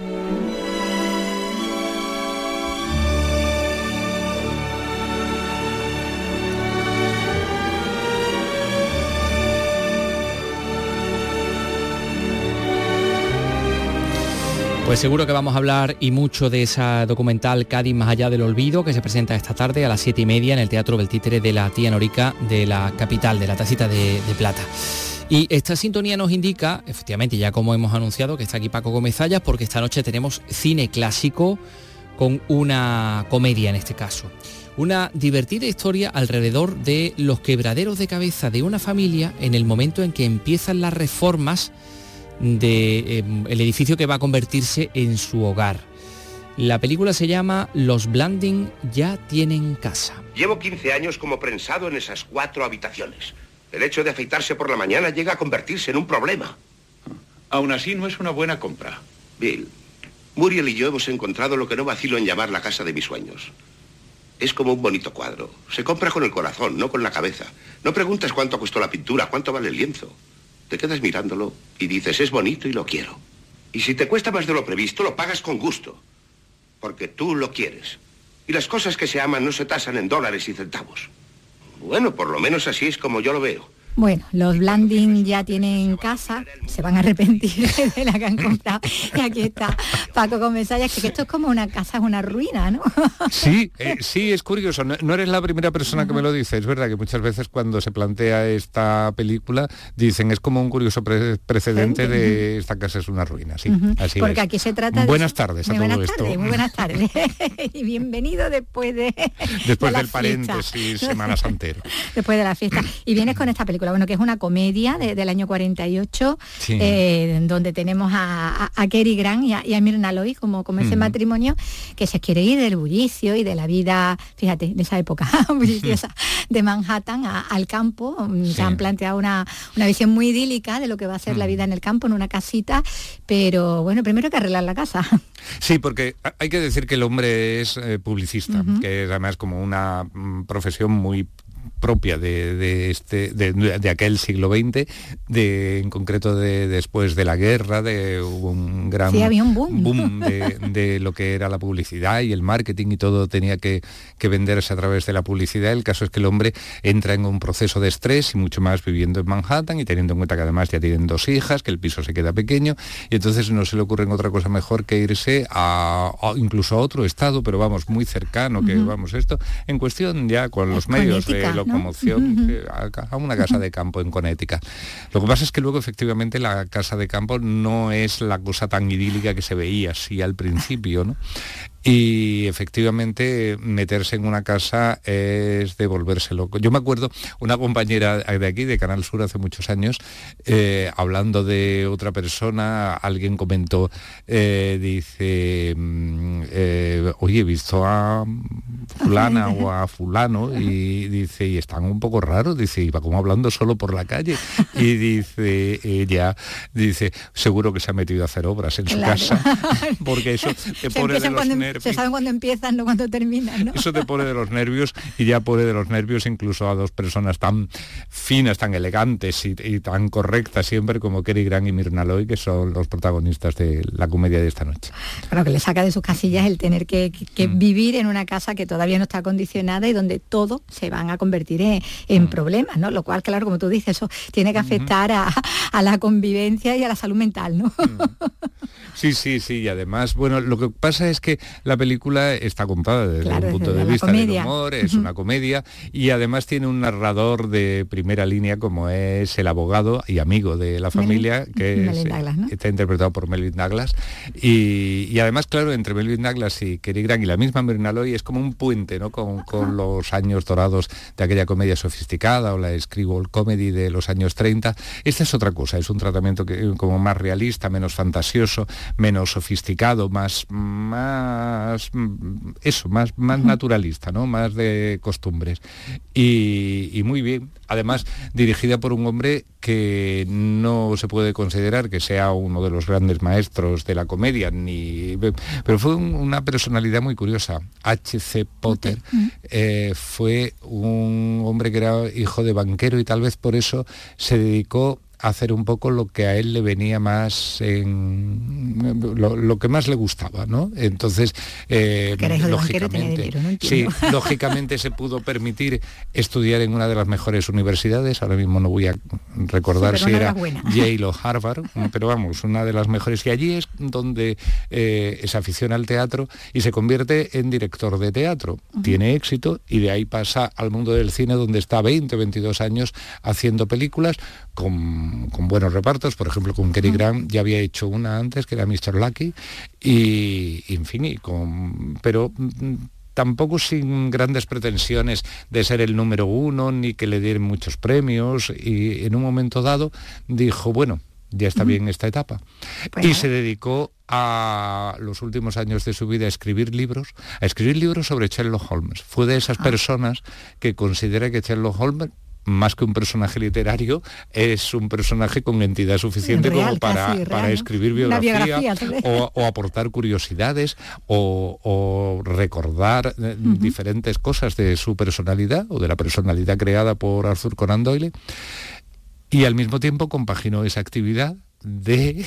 Pues seguro que vamos a hablar y mucho de esa documental Cádiz más allá del olvido que se presenta esta tarde a las siete y media en el Teatro Beltítere de la Tía Norica de la capital, de la Tacita de, Plata. Y esta sintonía nos indica, efectivamente, ya como hemos anunciado, que está aquí Paco Gómez porque esta noche tenemos cine clásico con una comedia en este caso. Una divertida historia alrededor de los quebraderos de cabeza de una familia en el momento en que empiezan las reformas del edificio que va a convertirse en su hogar. La película se llama Los Blanding ya tienen casa. Llevo 15 años como prensado en esas cuatro habitaciones. El hecho de afeitarse por la mañana llega a convertirse en un problema. Aún así no es una buena compra. Bill, Muriel y yo hemos encontrado lo que no vacilo en llamar la casa de mis sueños. Es como un bonito cuadro. Se compra con el corazón, no con la cabeza. No preguntas cuánto costó la pintura, cuánto vale el lienzo. Te quedas mirándolo y dices, es bonito y lo quiero. Y si te cuesta más de lo previsto, lo pagas con gusto. Porque tú lo quieres. Y las cosas que se aman no se tasan en dólares y centavos. Bueno, por lo menos así es como yo lo veo. Bueno, los Blanding ya tienen casa, se van a arrepentir de la que han comprado. Y aquí está Paco Gómez Sayas, que esto es como una casa, es una ruina, ¿no? Sí, eh, sí, es curioso. No, no eres la primera persona que me lo dice. Es verdad que muchas veces cuando se plantea esta película dicen es como un curioso pre- precedente de esta casa es una ruina. Sí, así Porque es. aquí se trata de... Buenas tardes a todo buenas esto. tardes, muy buenas tardes. y bienvenido después de... Después de del paréntesis. Semana Santero. después de la fiesta. Y vienes con esta película, bueno, que es una comedia de- del año 48, Sí. eh, donde tenemos a, a, a Cary Grant y a, y a Mirna Loy como, como ese Ujú. matrimonio que se quiere ir del bullicio y de la vida, fíjate, de esa época bulliciosa de Manhattan al campo. Mm, Se han planteado una, una visión muy idílica de lo que va a ser la vida en el campo, en una casita, pero bueno, primero hay que arreglar la casa. Sí, porque ha- hay que decir que el hombre es eh, publicista, Ujú. que es además como una mm, profesión muy propia de, este, de, aquel siglo XX, de, en concreto de, después de la guerra, de un gran boom, de, lo que era la publicidad y el marketing y todo tenía que, que, venderse a través de la publicidad. El caso es que el hombre entra en un proceso de estrés y mucho más viviendo en Manhattan y teniendo en cuenta que además ya tienen dos hijas, que el piso se queda pequeño y entonces no se le ocurre otra cosa mejor que irse a, incluso a otro estado, pero vamos, muy cercano, que vamos esto, en cuestión ya con los medios de locomoción, a, una casa de campo en Connecticut. Lo que pasa es que luego efectivamente la casa de campo no es la cosa tan idílica que se veía así al principio, ¿no? y efectivamente meterse en una casa es de volverse loco. Yo me acuerdo una compañera de aquí, de Canal Sur, hace muchos años, eh, hablando de otra persona, alguien comentó, eh, dice, mm, eh, oye, he visto a fulana o a fulano y dice, y están un poco raros, dice, iba como hablando solo por la calle. Y dice ella, dice, seguro que se ha metido a hacer obras en su casa, porque eso te pone de los nervios se saben cuándo empiezan, no cuándo terminan. ¿no? Eso te pone de los nervios y ya pone de los nervios incluso a dos personas tan finas, tan elegantes y, tan correctas siempre como Kerry Grant y Mirna Loy, que son los protagonistas de la comedia de esta noche. Bueno, que le saca de sus casillas el tener que, mm. vivir en una casa que todavía no está acondicionada y donde todo se van a convertir en, mm. problemas, ¿no? Lo cual, claro, como tú dices, eso tiene que afectar a, la convivencia y a la salud mental, ¿no? Mm. Sí, sí, sí, y además, bueno, lo que pasa es que la película está contada desde un punto de vista del humor, es una comedia y además tiene un narrador de primera línea como es el abogado y amigo de la familia, que está interpretado por Melvin Douglas. Y, además, claro, entre Melvin Douglas y Kerry Grant y la misma Myrna Loy es como un puente, ¿no? Con, con los años dorados de aquella comedia sofisticada o la screwball comedy de los años 30. Esta es otra cosa, es un tratamiento que, como más realista, menos fantasioso, menos sofisticado, más, más eso, más, más naturalista, ¿no? Más de costumbres. Y, muy bien. Además, dirigida por un hombre que no se puede considerar que sea uno de los grandes maestros de la comedia, ni, pero fue una personalidad muy curiosa. H.C. Potter eh, fue un hombre que era hijo de banquero y tal vez por eso se dedicó hacer un poco lo que a él le venía más en lo, que más le gustaba, ¿no? Entonces, eh, lógicamente, sí, lógicamente se pudo permitir estudiar en una de las mejores universidades. Ahora mismo no voy a recordar si era Yale o Harvard, pero vamos, una de las mejores. Y allí es donde eh, se aficiona al teatro y se convierte en director de teatro. Tiene éxito y de ahí pasa al mundo del cine donde está 20, 22 años haciendo películas con, buenos repartos, por ejemplo con Kerry Grant ya había hecho una antes que era Mr. Lucky y, en fin, con, pero mm, tampoco sin grandes pretensiones de ser el número uno ni que le dieran muchos premios y en un momento dado dijo, bueno, ya está bien esta etapa. Pues y se dedicó a los últimos años de su vida a escribir libros, a escribir libros sobre Sherlock Holmes. Fue de esas ah. personas que considera que Sherlock Holmes más que un personaje literario, es un personaje con entidad suficiente como para, para escribir biografía, o, aportar curiosidades o, recordar eh, diferentes cosas de su personalidad o de la personalidad creada por Arthur Conan Doyle. Y al mismo tiempo compaginó esa actividad de,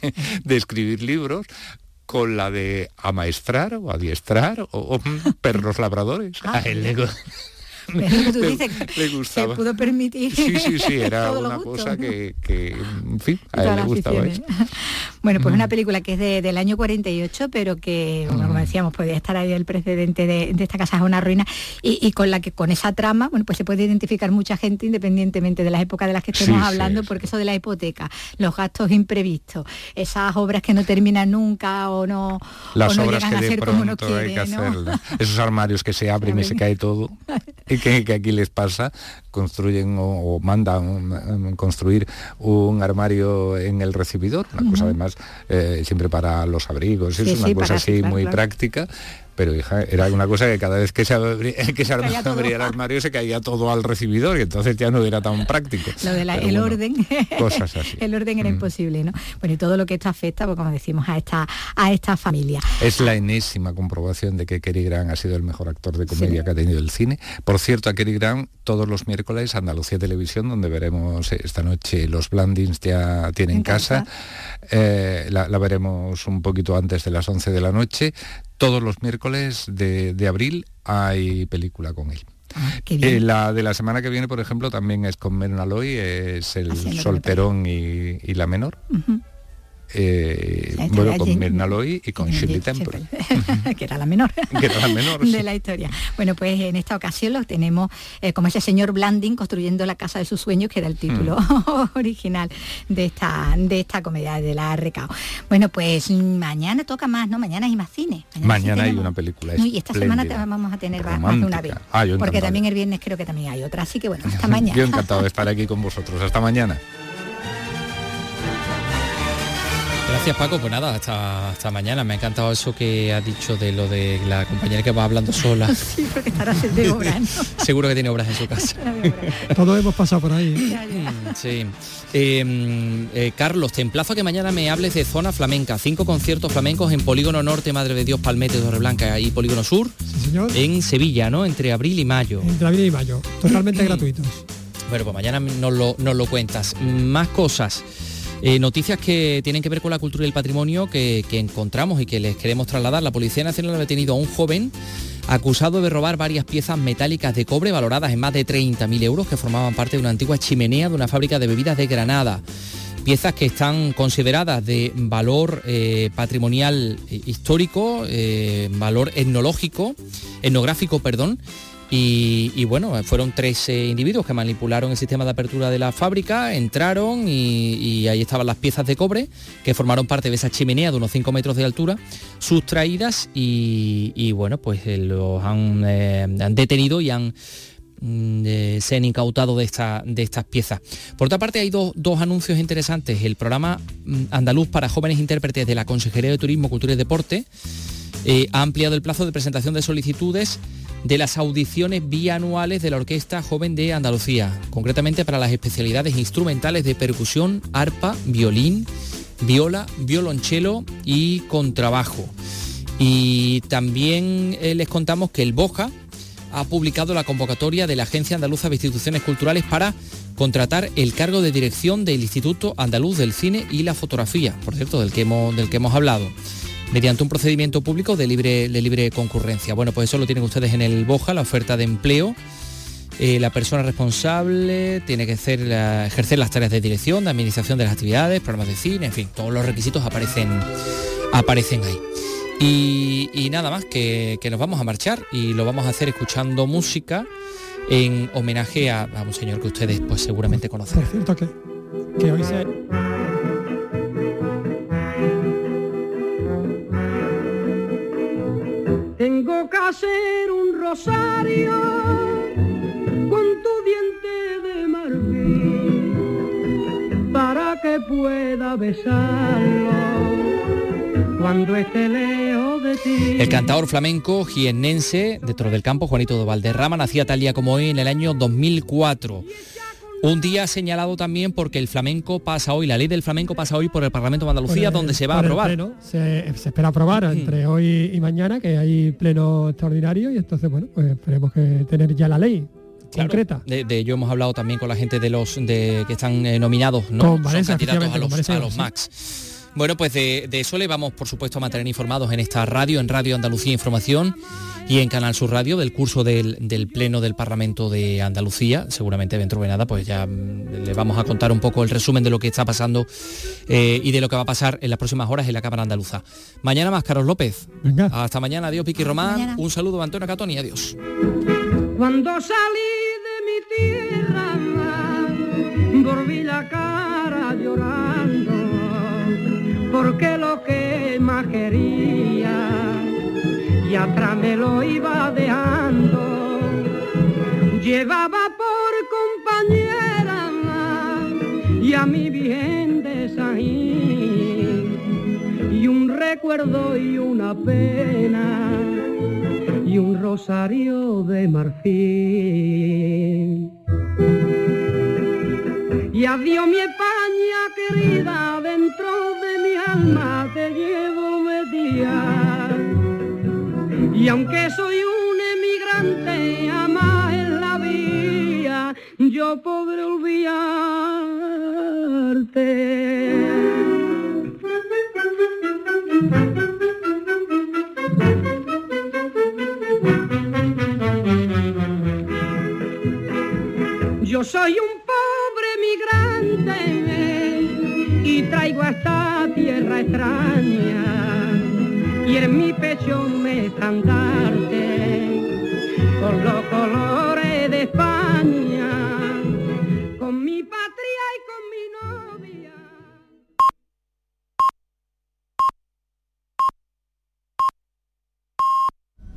de escribir libros con la de amaestrar o adiestrar o, perros labradores. Ah, se pudo permitir. Sí, sí, sí, era una cosa que, en fin, a él le gustaba. Bueno, pues una película que es del año 48, pero que, como decíamos, podía estar ahí el precedente de, esta casa es una ruina, y, con la que con esa trama, bueno, pues se puede identificar mucha gente independientemente de las épocas de las que estemos hablando, porque eso de la hipoteca, los gastos imprevistos, esas obras que no terminan nunca o no, las obras que de pronto hay que hacer, esos armarios que se abren y se cae todo. que, aquí les pasa, construyen o, mandan construir un armario en el recibidor, una cosa además eh, siempre para los abrigos, es una cosa así muy práctica pero hija, era una cosa que cada vez que se abría, que se abría el armario se caía todo al recibidor y entonces ya no era tan práctico. Lo del el orden. Cosas así. el orden era mm. imposible, ¿no? Bueno, y todo lo que esto afecta, pues como decimos, a esta, a esta familia. Es la enésima comprobación de que Kerry Grant ha sido el mejor actor de comedia que ha tenido el cine. Por cierto, a Kerry Grant todos los miércoles Andalucía Televisión, donde veremos esta noche los Blandings ya tienen casa. Eh, la, la veremos un poquito antes de las 11 de la noche todos los miércoles de, abril hay película con él. Ah, eh, la de la semana que viene, por ejemplo, también es con Mernaloy, es el solterón y, la menor eh, bueno, con Mirna y con Shirley Temple. que era la menor, que era la menor de la historia. Bueno, pues en esta ocasión lo tenemos eh, como ese señor Blanding construyendo la casa de sus sueños, que era el título mm. original de esta, de esta comedia de la Recao. Bueno, pues mañana toca más, ¿no? Mañana hay más cine. Mañana, hay una película. y esta semana te vamos a tener más de una vez. Ah, porque también el viernes creo que también hay otra. Así que bueno, hasta mañana. Yo encantado de estar aquí con vosotros. Hasta mañana. Gracias Paco, pues nada, hasta, hasta mañana. Me ha encantado eso que ha dicho de lo de la compañera que va hablando sola. Sí, porque estará de obras, Seguro que tiene obras en su casa. Todos hemos pasado por ahí. Sí. Em, eh, Carlos, te emplazo a que mañana me hables de zona flamenca. Cinco conciertos flamencos en Polígono Norte, Madre de Dios, Palmete, Torreblanca y Polígono Sur. En Sevilla, ¿no? Entre abril y mayo. Entre abril y mayo. Totalmente gratuitos. Bueno, pues mañana nos lo, nos lo cuentas. Más cosas. Eh, noticias que tienen que ver con la cultura y el patrimonio que, encontramos y que les queremos trasladar. La Policía Nacional ha detenido a un joven acusado de robar varias piezas metálicas de cobre valoradas en más de 30.000 euros que formaban parte de una antigua chimenea de una fábrica de bebidas de Granada. Piezas que están consideradas de valor eh, patrimonial eh, histórico, valor etnológico, etnográfico, perdón, y, bueno, fueron tres eh, individuos que manipularon el sistema de apertura de la fábrica, entraron y, ahí estaban las piezas de cobre que formaron parte de esa chimenea de unos 5 metros de altura, sustraídas y, bueno, pues eh, los eh, han, detenido y han mm, se han incautado de, esta, de estas piezas. Por otra parte, hay dos, anuncios interesantes. El programa mm, andaluz para jóvenes intérpretes de la Consejería de Turismo, Cultura y Deporte ha ampliado el plazo de presentación de solicitudes de las audiciones bianuales de la Orquesta Joven de Andalucía, concretamente para las especialidades instrumentales de percusión, arpa, violín, viola, violonchelo y contrabajo. Y también eh, les contamos que el Boja ha publicado la convocatoria de la Agencia Andaluza de Instituciones Culturales para contratar el cargo de dirección del Instituto Andaluz del Cine y la Fotografía, por cierto, del que hemos, del que hemos hablado mediante un procedimiento público de libre, de libre concurrencia. Bueno, pues eso lo tienen ustedes en el BOJA, la oferta de empleo. Eh, la persona responsable tiene que hacer ejercer las tareas de dirección, de administración de las actividades, programas de cine, en fin, todos los requisitos aparecen, aparecen ahí. Y, nada más, que, nos vamos a marchar y lo vamos a hacer escuchando música en homenaje a, un señor que ustedes pues seguramente conocen. Por cierto que, que hoy se hacer un rosario con tu diente de marfil para que pueda besarlo cuando esté lejos de ti. El cantador flamenco jiennense de Toro del Campo, Juanito de Valderrama, nacía tal día como hoy en el año 2004. Un día señalado también porque el flamenco pasa hoy, la ley del flamenco pasa hoy por el Parlamento de Andalucía, donde se va a aprobar. se, espera aprobar entre hoy y mañana, que hay pleno extraordinario, y entonces, bueno, pues esperemos que tener ya la ley. concreta. De, ello hemos hablado también con la gente de los de que están eh, nominados, ¿no? Con Son candidatos a los, a los Max. Bueno, pues de, de, eso le vamos, por supuesto, a mantener informados en esta radio, en Radio Andalucía Información y en Canal Sur Radio del curso del, Pleno del Parlamento de Andalucía. Seguramente dentro de nada pues ya mm, le vamos a contar un poco el resumen de lo que está pasando eh, y de lo que va a pasar en las próximas horas en la Cámara Andaluza. Mañana más, Carlos López. Hasta mañana, adiós Piqui Román. Un saludo a Antonio Catoni, adiós. Cuando salí de mi tierra, volví la porque lo que más quería y atrás me lo iba dejando. Llevaba por compañera y a mi bien de y un recuerdo y una pena y un rosario de marfil. Y adiós mi España querida, dentro de mi alma te llevo metida. Y aunque soy un emigrante, ama en la vía, yo podré olvidarte. Yo soy un y traigo hasta tierra extraña y en mi pecho me estandarte con los colores de España.